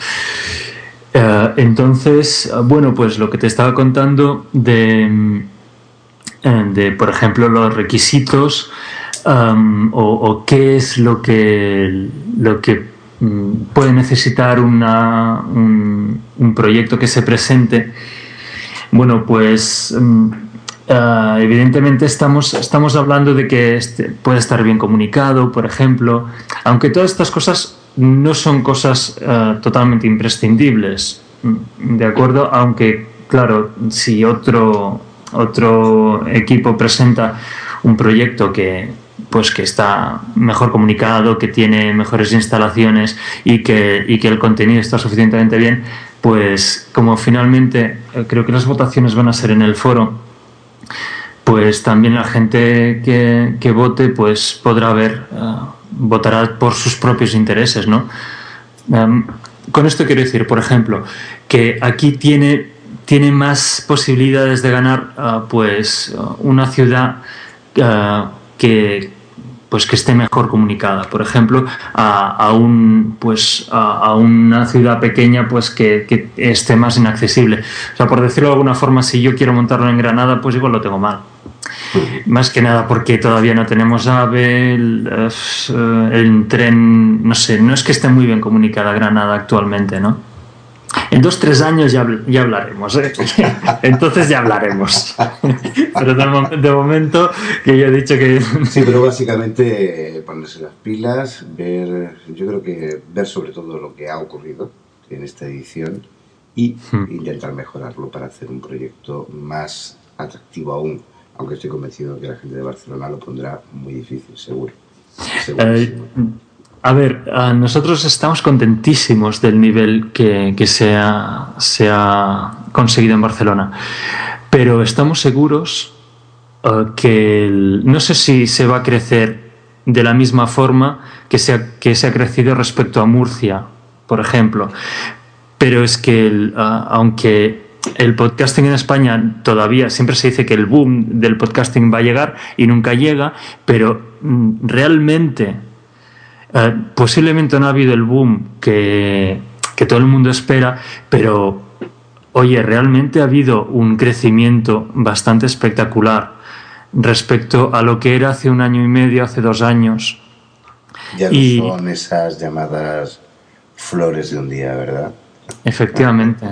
Eh, entonces, bueno, pues lo que te estaba contando de, de por ejemplo, los requisitos o, qué es lo que, lo que mm, puede necesitar una, un, proyecto que se presente. Bueno, pues mm, ah, evidentemente estamos, estamos hablando de que este puede estar bien comunicado, por ejemplo, aunque todas estas cosas no son cosas ah, totalmente imprescindibles, mm, ¿de acuerdo? Aunque claro, si otro, otro equipo presenta un proyecto que, pues que está mejor comunicado, que tiene mejores instalaciones y que, y que el contenido está suficientemente bien, pues como finalmente eh, creo que las votaciones van a ser en el foro, pues también la gente que, que vote pues podrá ver, eh, votará por sus propios intereses, ¿no? Em, con esto quiero decir, por ejemplo, que aquí tiene, tiene más posibilidades de ganar eh, pues una ciudad que, pues que esté mejor comunicada. Por ejemplo, a, un, pues, a, una ciudad pequeña pues que, que, esté más inaccesible. O sea, por decirlo de alguna forma, si yo quiero montarlo en Granada, pues igual lo tengo mal. Más que nada porque todavía no tenemos AVE, el, eh, el tren, no sé, no es que esté muy bien comunicada Granada actualmente, ¿no? En dos, tres años ya, ya hablaremos. ¿eh? Entonces ya hablaremos. Pero de, momento, que yo he dicho que... Sí, pero básicamente ponerse las pilas, ver, yo creo que ver sobre todo lo que ha ocurrido en esta edición y hmm. intentar mejorarlo para hacer un proyecto más atractivo aún, aunque estoy convencido que la gente de Barcelona lo pondrá muy difícil, seguro. Eh, a ver, nosotros estamos contentísimos del nivel que, se, ha, conseguido en Barcelona, pero estamos seguros eh, que no sé si se va a crecer de la misma forma que se ha, que se ha crecido respecto a Murcia, por ejemplo, pero es que aunque el podcasting en España todavía siempre se dice que el boom del podcasting va a llegar y nunca llega, pero mm, realmente eh, posiblemente no ha habido el boom que, todo el mundo espera, pero oye, realmente ha habido un crecimiento bastante espectacular respecto a lo que era hace un año y medio, hace dos años. Ya no son esas llamadas flores de un día, ¿verdad? Efectivamente.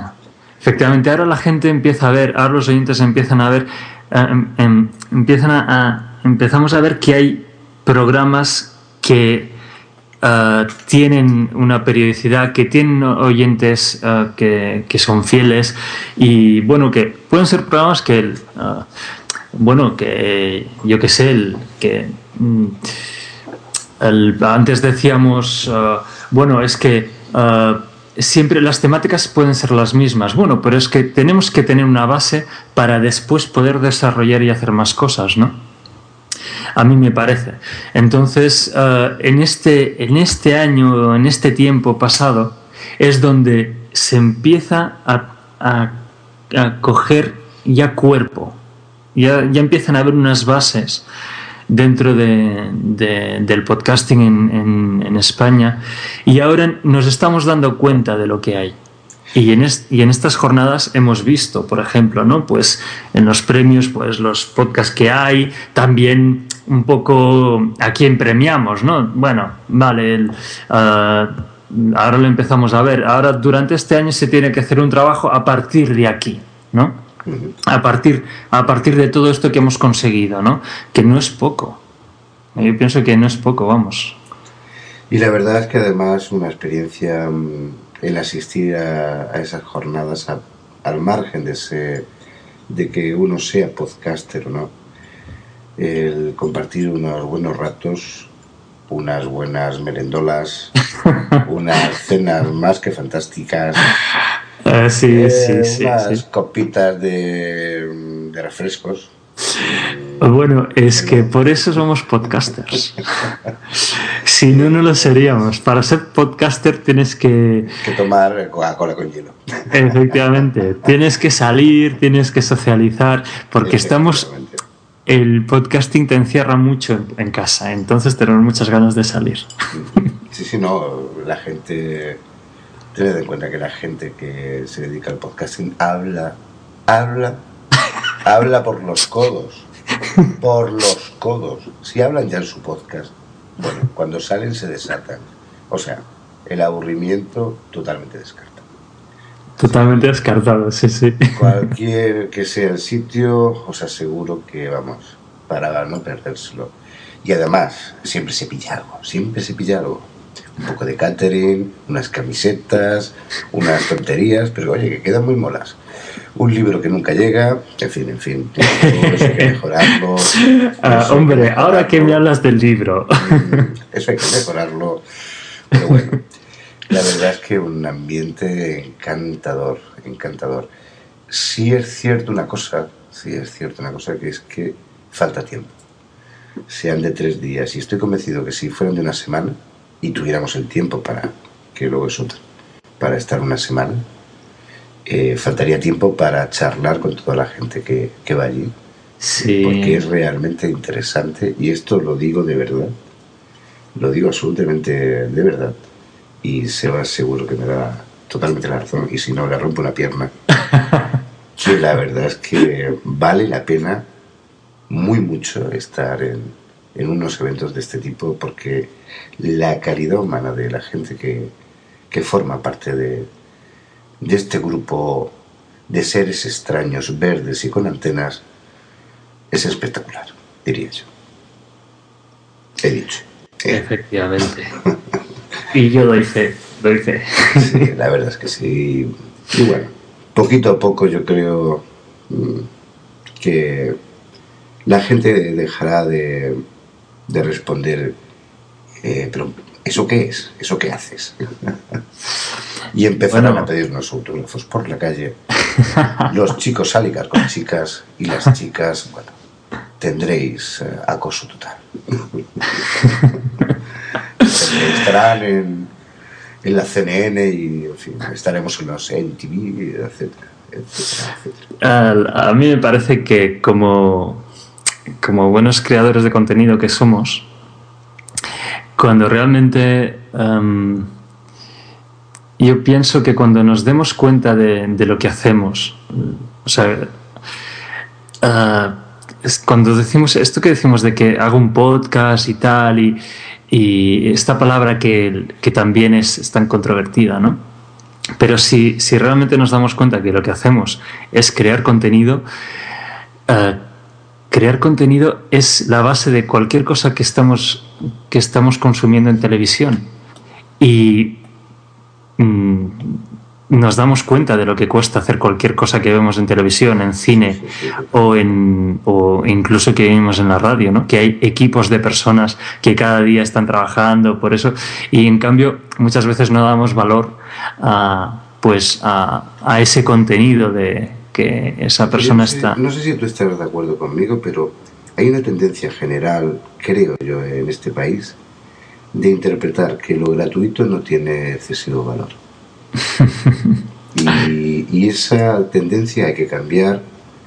Efectivamente, ahora la gente empieza a ver, ahora los oyentes empiezan a ver, eh, em, em, empiezan a, empezamos a ver que hay programas que eh, tienen una periodicidad, que tienen oyentes eh, que, que, son fieles y bueno, que pueden ser programas que, uh, bueno, que yo que sé, el, que mm, antes decíamos, bueno, es que siempre las temáticas pueden ser las mismas. Bueno, pero es que tenemos que tener una base para después poder desarrollar y hacer más cosas, ¿no? A mí me parece. Entonces, eh, en, este, en este año, en este tiempo pasado, es donde se empieza a, a, coger ya cuerpo, ya, ya, empiezan a haber unas bases dentro de, del podcasting en, en España y ahora nos estamos dando cuenta de lo que hay. Y en, y en estas jornadas hemos visto, por ejemplo, ¿no? Pues en los premios, pues los podcasts que hay, también un poco a quién premiamos, ¿no? Bueno, vale, ah, ahora lo empezamos a ver. Ahora, durante este año se tiene que hacer un trabajo a partir de aquí, ¿no? A partir, a partir de todo esto que hemos conseguido, ¿no? Que no es poco. Yo pienso que no es poco, vamos. Y la verdad es que además una experiencia mm, el asistir a, esas jornadas al margen de, ese, de que uno sea podcaster o no, el compartir unos buenos ratos, unas buenas merendolas, unas cenas más que fantásticas. Ah, sí, sí, sí, unas copitas de, de refrescos bueno, es que por eso somos podcasters. si no, no lo seríamos. Para ser podcaster tienes que... Que tomar Coca-Cola con hielo. Efectivamente. Tienes que salir, tienes que socializar, porque estamos... El podcasting te encierra mucho en casa, entonces tenemos muchas ganas de salir. Sí, sí, no. La gente... Tened en cuenta que la gente que se dedica al podcasting habla, habla, habla por los codos por los codos. Si hablan ya en su podcast, bueno, cuando salen se desatan. O sea, el aburrimiento totalmente descartado. Totalmente descartado, sí, sí. Cualquier que sea el sitio, os aseguro que vamos, para no perdérselo. Y además, siempre se pilla algo, siempre se pilla algo. Un poco de catering, unas camisetas, unas tonterías, pero oye, que quedan muy molas. Un libro que nunca llega, en fin, en fin, eso hay que mejorarlo. Ah, hombre, ahora que me hablas del libro. Mm, eso hay que mejorarlo, pero bueno, la verdad es que un ambiente encantador, encantador. Sí es cierto una cosa, sí es cierto una cosa, que es que falta tiempo. Sean de tres días, y estoy convencido que si fueran de una semana y tuviéramos el tiempo para, que luego es otra, para estar una semana, eh, faltaría tiempo para charlar con toda la gente que, que va allí. Sí. Porque es realmente interesante y esto lo digo de verdad. Lo digo absolutamente de verdad. Y Seba seguro que me da totalmente la razón. Y si no, le rompo una pierna. que la verdad es que vale la pena muy mucho estar en, en unos eventos de este tipo porque la calidad humana de la gente que, que forma parte de, de este grupo de seres extraños, verdes y con antenas, es espectacular, diría yo. He dicho. Eh, Efectivamente. Y yo doy fe, doy fe. Sí, la verdad es que sí. Y bueno, poquito a poco yo creo mm, que la gente dejará de, de responder, eh, pero ¿eso qué es? ¿Eso qué haces? y empezarán Bueno. a pedirnos autógrafos por la calle. Los chicos ligar con chicas y las chicas, bueno, tendréis eh, acoso total. Estarán en, en la CNN y, en fin, estaremos en los NTV, etcétera, etcétera, etcétera. A mí me parece que como, como buenos creadores de contenido que somos, cuando realmente em, yo pienso que cuando nos demos cuenta de, lo que hacemos, o sea, es cuando decimos esto que decimos de que hago un podcast y tal, y, y esta palabra que, que también es, es tan controvertida, ¿no? Pero si, si realmente nos damos cuenta que lo que hacemos es crear contenido, eh, crear contenido es la base de cualquier cosa que estamos, que estamos consumiendo en televisión. Y mm, nos damos cuenta de lo que cuesta hacer cualquier cosa que vemos en televisión, en cine o, en, o incluso que vimos en la radio, ¿no? que hay equipos de personas que cada día están trabajando por eso y en cambio muchas veces no damos valor a, pues a, a ese contenido de que esa persona Yo está. No sé si tú estarás de acuerdo conmigo, pero hay una tendencia general, creo yo, en este país, de interpretar que lo gratuito no tiene excesivo valor. Y, y esa tendencia hay que cambiar,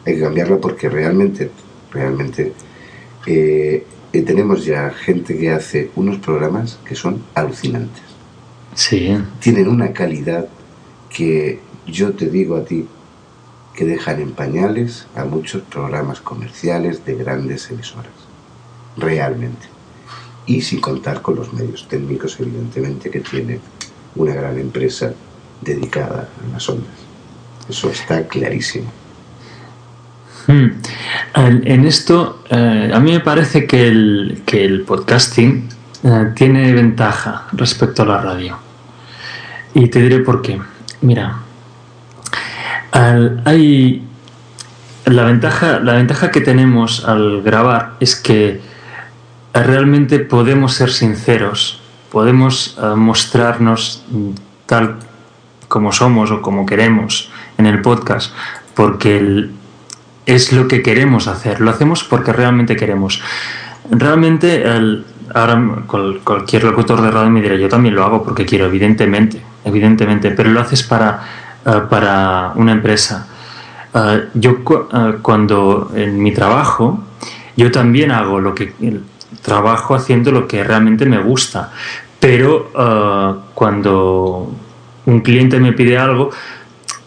hay que cambiarla porque realmente, realmente eh, eh, tenemos ya gente que hace unos programas que son alucinantes. Sí, Tienen una calidad que yo te digo a ti que dejan en pañales a muchos programas comerciales de grandes emisoras. Realmente. Y sin contar con los medios técnicos, evidentemente, que tiene una gran empresa dedicada a las ondas. Eso está clarísimo. Hmm. En esto, eh, a mí me parece que el, que el podcasting eh, tiene ventaja respecto a la radio. Y te diré por qué. Mira, la ventaja, la ventaja que tenemos al grabar es que realmente podemos ser sinceros, podemos eh, mostrarnos tal como somos o como queremos en el podcast, porque es lo que queremos hacer, lo hacemos porque realmente queremos. Realmente, ahora cual- cualquier locutor de radio me dirá, yo también lo hago porque quiero, evidentemente, evidentemente, pero lo haces para, eh, para una empresa. Eh, yo eh, cuando en mi trabajo, yo también hago lo que trabajo haciendo lo que realmente me gusta, pero cuando un cliente me pide algo,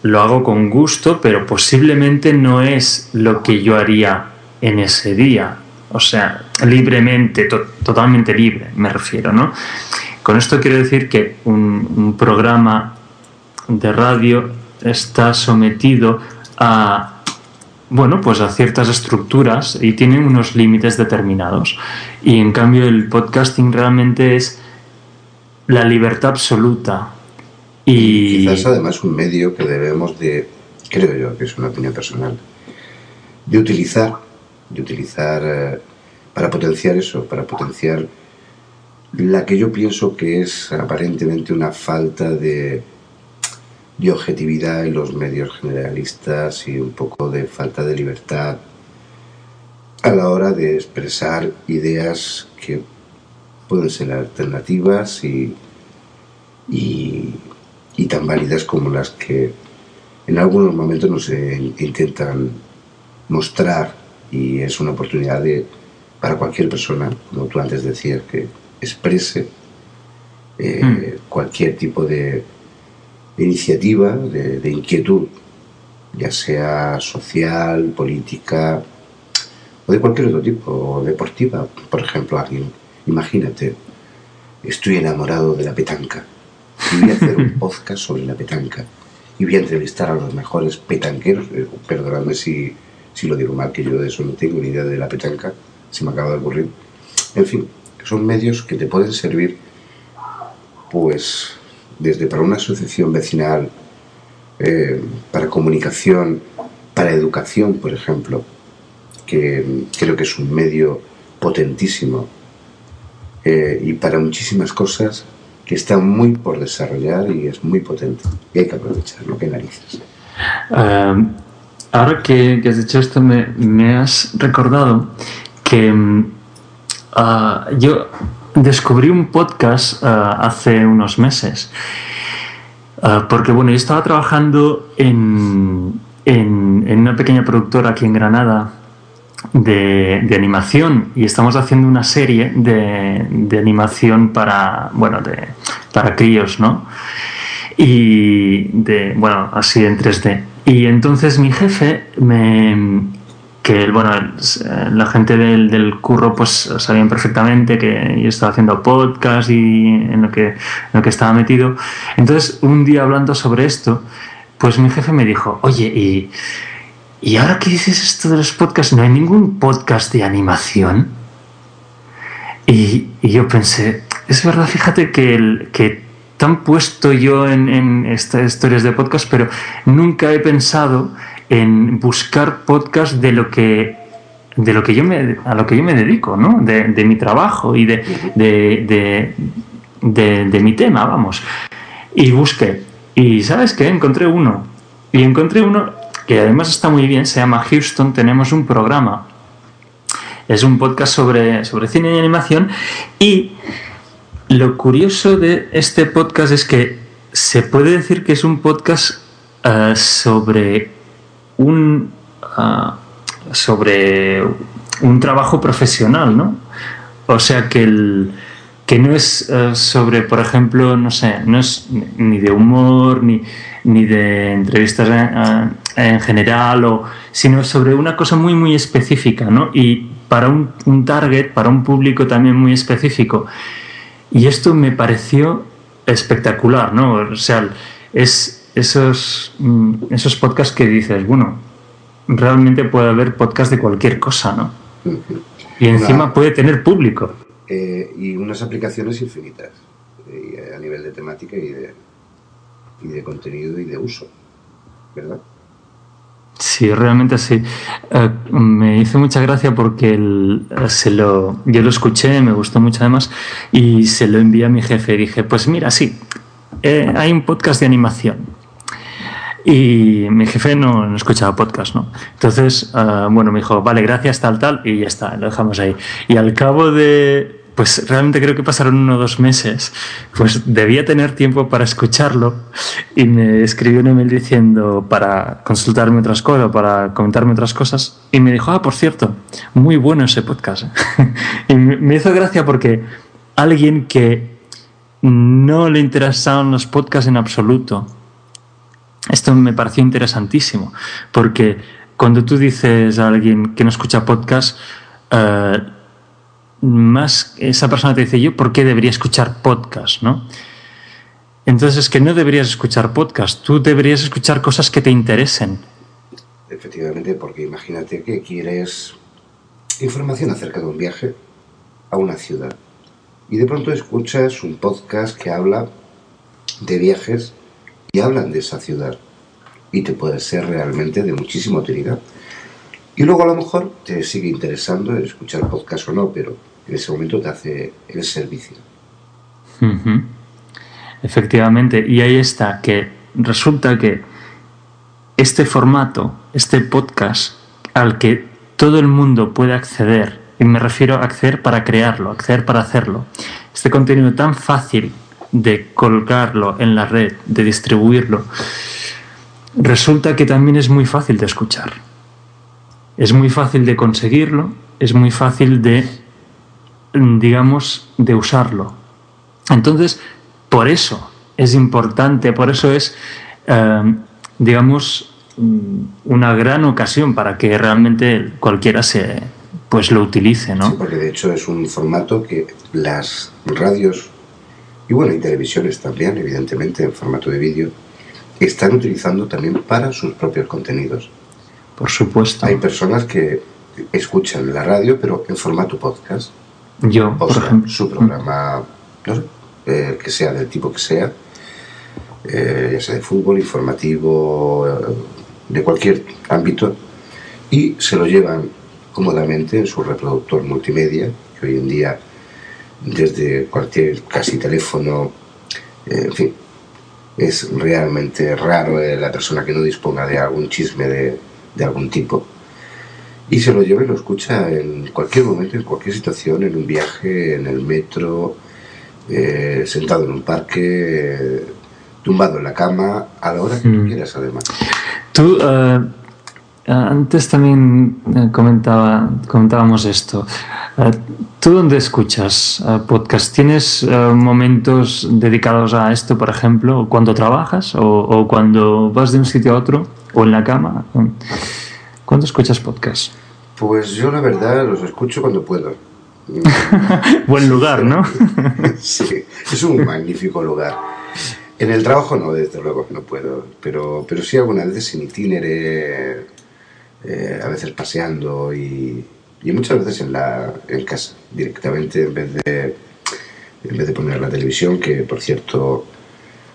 lo hago con gusto, pero posiblemente no es lo que yo haría en ese día. O sea, libremente, to- totalmente libre, me refiero, ¿no? Con esto quiero decir que un programa de radio está sometido a, bueno, pues a ciertas estructuras y tiene unos límites determinados. Y en cambio el podcasting realmente es la libertad absoluta. Y Quizás además un medio que debemos de creo yo que es una opinión personal, de utilizar, de utilizar eh, para potenciar eso, para potenciar la que yo pienso que es aparentemente una falta de, de objetividad en los medios generalistas y un poco de falta de libertad a la hora de expresar ideas que pueden ser alternativas y, y, tan válidas como las que en algunos momentos nos intentan mostrar y es una oportunidad de, para cualquier persona, como tú antes decías, que exprese eh, hmm. cualquier tipo de, iniciativa, de, inquietud, ya sea social, política o de cualquier otro tipo, deportiva. Por ejemplo, alguien, imagínate, estoy enamorado de la petanca y voy a hacer un podcast sobre la petanca y voy a entrevistar a los mejores petanqueros, eh, perdonadme si, si lo digo mal, que yo de eso no tengo ni idea de la petanca, se me acaba de ocurrir. En fin, son medios que te pueden servir, pues, desde para una asociación vecinal, eh, para comunicación, para educación, por ejemplo, que creo que es un medio potentísimo, eh, y para muchísimas cosas que está muy por desarrollar y es muy potente. Y hay que aprovecharlo, que narices. Ahora que, has dicho esto, me, me has recordado que mm, Ah, yo descubrí un podcast ah, hace unos meses. Ah, porque bueno, yo estaba trabajando en, en, una pequeña productora aquí en Granada de, de animación y estamos haciendo una serie de, de animación para, bueno, de, para críos, ¿no? Y de, bueno, así en 3D. Y entonces mi jefe me, que bueno, la gente del, curro pues sabían perfectamente que yo estaba haciendo podcast y en lo, que, lo que estaba metido. Entonces, un día hablando sobre esto, pues mi jefe me dijo, oye, y, y ahora que dices esto de los podcasts, ¿no hay ningún podcast de animación? Y, y yo pensé, es verdad, fíjate que, el, que tan puesto yo en, en estas historias de podcast, pero nunca he pensado en buscar podcast de lo que de lo que yo me a lo que yo me dedico ¿no? de, mi trabajo y de, de, de, mi tema vamos. Y busqué. Y sabes qué encontré uno. Y encontré uno que además está muy bien se llama Houston tenemos un programa. Es un podcast sobre, sobre cine y animación. Y lo curioso de este podcast es que se puede decir que es un podcast eh, sobre un, ah, sobre un trabajo profesional, ¿no? O sea que, el, que no es eh, sobre, por ejemplo, no sé, no es ni de humor, ni, ni de entrevistas en, en, general, o, sino sobre una cosa muy, muy específica, ¿no? Y para un target, para un público también muy específico. Y esto me pareció espectacular, ¿no? O sea, es, esos, mm, esos podcasts que dices, bueno, realmente puede haber podcast de cualquier cosa, ¿no? Y encima puede tener público. Eh, y unas aplicaciones infinitas eh, a nivel de temática y de, y de contenido y de uso, ¿verdad? Sí, realmente sí. Eh, me hizo mucha gracia porque se lo, yo lo escuché, me gustó mucho además, y se lo envié a mi jefe. Dije, pues mira, sí, hay un podcast de animación y mi jefe no, no escuchaba podcast, ¿no? Entonces, ah, bueno, me dijo, vale, gracias, tal, tal, y ya está, lo dejamos ahí. Y al cabo de, pues realmente creo que pasaron uno o dos meses, pues debía tener tiempo para escucharlo y me escribió un email diciendo para consultarme otras cosas, para comentarme otras cosas, y me dijo, ah, por cierto, muy bueno ese podcast. y me hizo gracia porque alguien que no le interesaban los podcasts en absoluto, esto me pareció interesantísimo, porque cuando tú dices a alguien que no escucha podcast, eh, más esa persona te dice yo, ¿por qué debería escuchar podcast? ¿no? Entonces es que no deberías escuchar podcast, tú deberías escuchar cosas que te interesen. Efectivamente, porque imagínate que quieres información acerca de un viaje a una ciudad y de pronto escuchas un podcast que habla de viajes y hablan de esa ciudad. y te puede ser realmente de muchísima utilidad. Y luego a lo mejor te sigue interesando escuchar podcast o no, pero en ese momento te hace el servicio. Efectivamente, y ahí está, que resulta que este formato, este podcast al que todo el mundo puede acceder, y me refiero a acceder para crearlo, acceder para hacerlo, este contenido tan fácil de colgarlo en la red, de distribuirlo, resulta que también es muy fácil de escuchar. Es muy fácil de conseguirlo, es muy fácil de, digamos, de usarlo. Entonces, por eso es importante, por eso es, eh, digamos, mm, una gran ocasión para que realmente cualquiera se pues lo utilice, ¿no? Sí, porque de hecho es un formato que las radios y bueno, y televisiones también, evidentemente, en formato de vídeo, están utilizando también para sus propios contenidos. Por supuesto. Hay personas que escuchan la radio, pero en formato podcast. Yo, por ejemplo. Su programa, no sé, eh, que sea del tipo que sea, eh, ya sea de fútbol, informativo, eh, de cualquier ámbito, y se lo llevan cómodamente en su reproductor multimedia, que hoy en día, desde cualquier casi teléfono, en fin, es realmente raro la persona que no disponga de algún chisme de, de algún tipo y se lo lleva y lo escucha en cualquier momento, en cualquier situación, en un viaje, en el metro, eh, sentado en un parque, eh, tumbado en la cama, a la hora que tú mm. quieras, además. Tú, eh, antes también comentaba, comentábamos esto. ¿Tú dónde escuchas podcast? ¿Tienes momentos dedicados a esto, por ejemplo, cuando trabajas o, o, cuando vas de un sitio a otro o en la cama? ¿Cuándo escuchas podcast? Pues yo la verdad los escucho cuando puedo. Buen lugar, ¿no? sí, es un magnífico lugar. En el trabajo no, desde luego, no puedo, pero, pero sí algunas veces en itinere, eh, a veces paseando y, y, muchas veces en, la, en casa, directamente, en vez, de, en vez de poner la televisión, que por cierto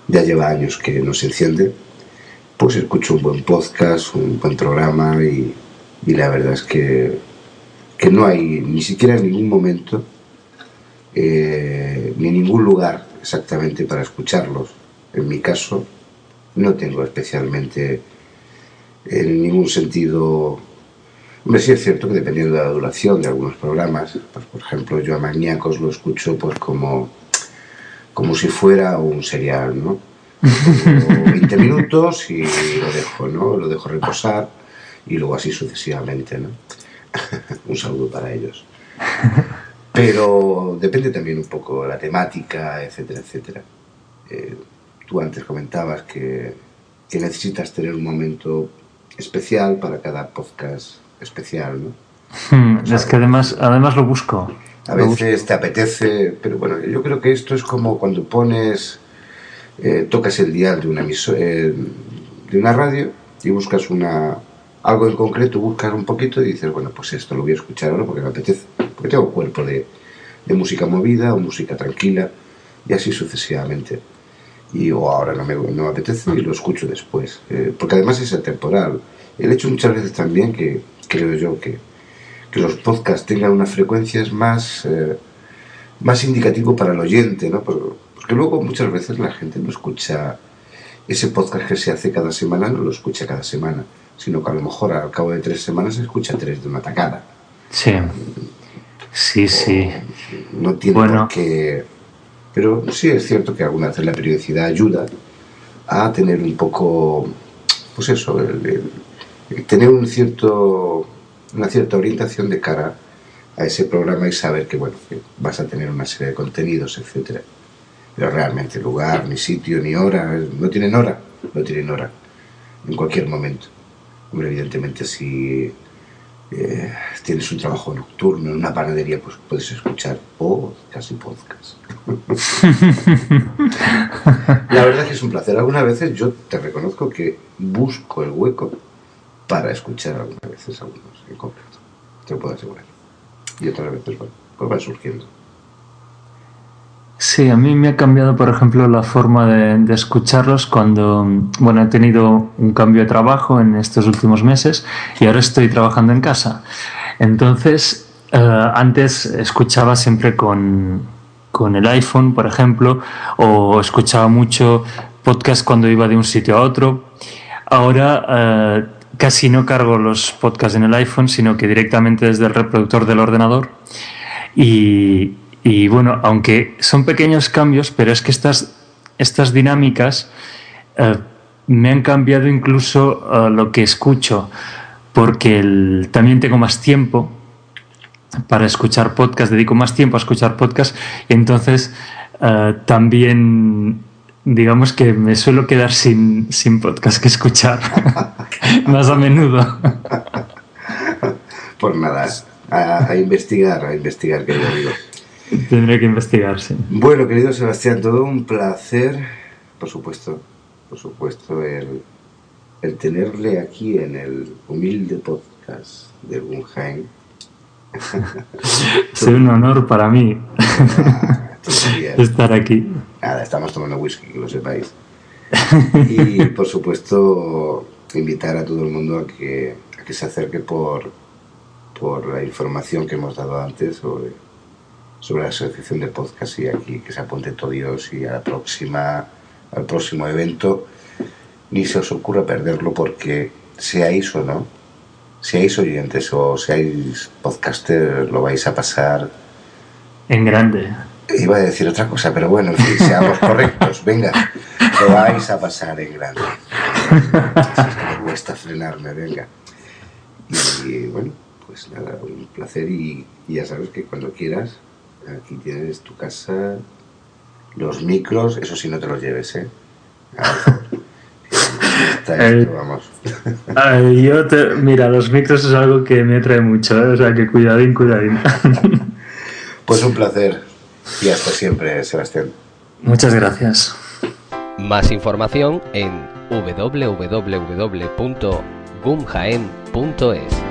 ya lleva años que no se enciende, pues escucho un buen podcast, un buen programa y, y la verdad es que, que no hay ni siquiera en ningún momento eh, ni ningún lugar exactamente para escucharlos. En mi caso, no tengo especialmente en ningún sentido. Hombre, sí es cierto que dependiendo de la duración de algunos programas, pues, por ejemplo, yo a Magníacos lo escucho pues como, como si fuera un serial, ¿no? 20 minutos y lo dejo, ¿no? Lo dejo reposar y luego así sucesivamente, ¿no? un saludo para ellos. Pero depende también un poco la temática, etcétera, etcétera. Eh, tú antes comentabas que, que, necesitas tener un momento especial para cada podcast especial, ¿no? Hmm, es que además, además lo busco. A veces te apetece, pero bueno, yo creo que esto es como cuando pones, eh, tocas el dial de una, eh, de una radio y buscas una, algo en concreto, buscar un poquito y dices, bueno, pues esto lo voy a escuchar ahora porque me apetece, porque tengo cuerpo de, de música movida o música tranquila y así sucesivamente. Y o ahora no me, no me apetece y lo escucho después, eh, porque además es atemporal. El hecho muchas veces también que creo yo que, que los podcasts tengan unas frecuencias más, eh, más indicativo para el oyente, ¿no? Porque luego muchas veces la gente no escucha ese podcast que se hace cada semana, no lo escucha cada semana sino que a lo mejor al cabo de tres semanas se escucha tres de una tacada. Sí, sí, sí. No tiene por qué... Pero sí es cierto que algunas veces la periodicidad ayuda a tener un poco, pues eso, tener un cierto, una cierta orientación de cara a ese programa y saber que, bueno, que vas a tener una serie de contenidos, etcétera. Pero realmente lugar, ni sitio, ni hora, no tienen hora, no tienen hora, en cualquier momento. Hombre, evidentemente si eh, tienes un trabajo nocturno en una panadería, pues puedes escuchar podcast y podcast. La verdad es que es un placer. Algunas veces yo te reconozco que busco el hueco para escuchar algunas veces algunos en concreto. Te lo puedo asegurar. Y otras veces, bueno, pues van surgiendo. Sí, a mí me ha cambiado, por ejemplo, la forma de, escucharlos cuando, bueno, he tenido un cambio de trabajo en estos últimos meses y ahora estoy trabajando en casa. Entonces, eh, antes escuchaba siempre con, con el iPhone, por ejemplo, o escuchaba mucho podcast cuando iba de un sitio a otro. Ahora eh, casi no cargo los podcasts en el iPhone, sino que directamente desde el reproductor del ordenador. Y, bueno, aunque son pequeños cambios, pero es que estas, estas dinámicas eh, me han cambiado incluso eh, lo que escucho, porque también tengo más tiempo para escuchar podcast, dedico más tiempo a escuchar podcast, y entonces eh, también digamos que me suelo quedar sin, sin podcast que escuchar más a menudo. Por nada, a, investigar, a investigar, querido amigo. Tendré que investigar, sí. Bueno, querido Sebastián, todo un placer, por supuesto, por supuesto, el, el tenerle aquí en el humilde podcast de Guggenheim. es un honor para mí ah, estar aquí. Nada, estamos tomando whisky, que lo sepáis. Y por supuesto, invitar a todo el mundo a que, a que se acerque por, por la información que hemos dado antes sobre sobre la asociación de podcast y aquí que se apunte todo Dios y a la próxima, al próximo evento ni se os ocurra perderlo porque seáis o no, seáis oyentes o seáis podcaster, lo vais a pasar en grande. Iba a decir otra cosa, pero bueno, en seamos correctos, venga, lo vais a pasar en grande. Cuesta frenarme, venga. Y bueno, pues nada, un placer y ya sabes que cuando quieras Aquí tienes tu casa, los micros, eso sí no te los lleves, ¿eh? eh vamos. yo te, mira, los micros es algo que me trae mucho, ¿eh? o sea que cuidadín, cuidadín. pues un placer y hasta siempre, Sebastián. Muchas gracias. Más información en www.gumjaen.es.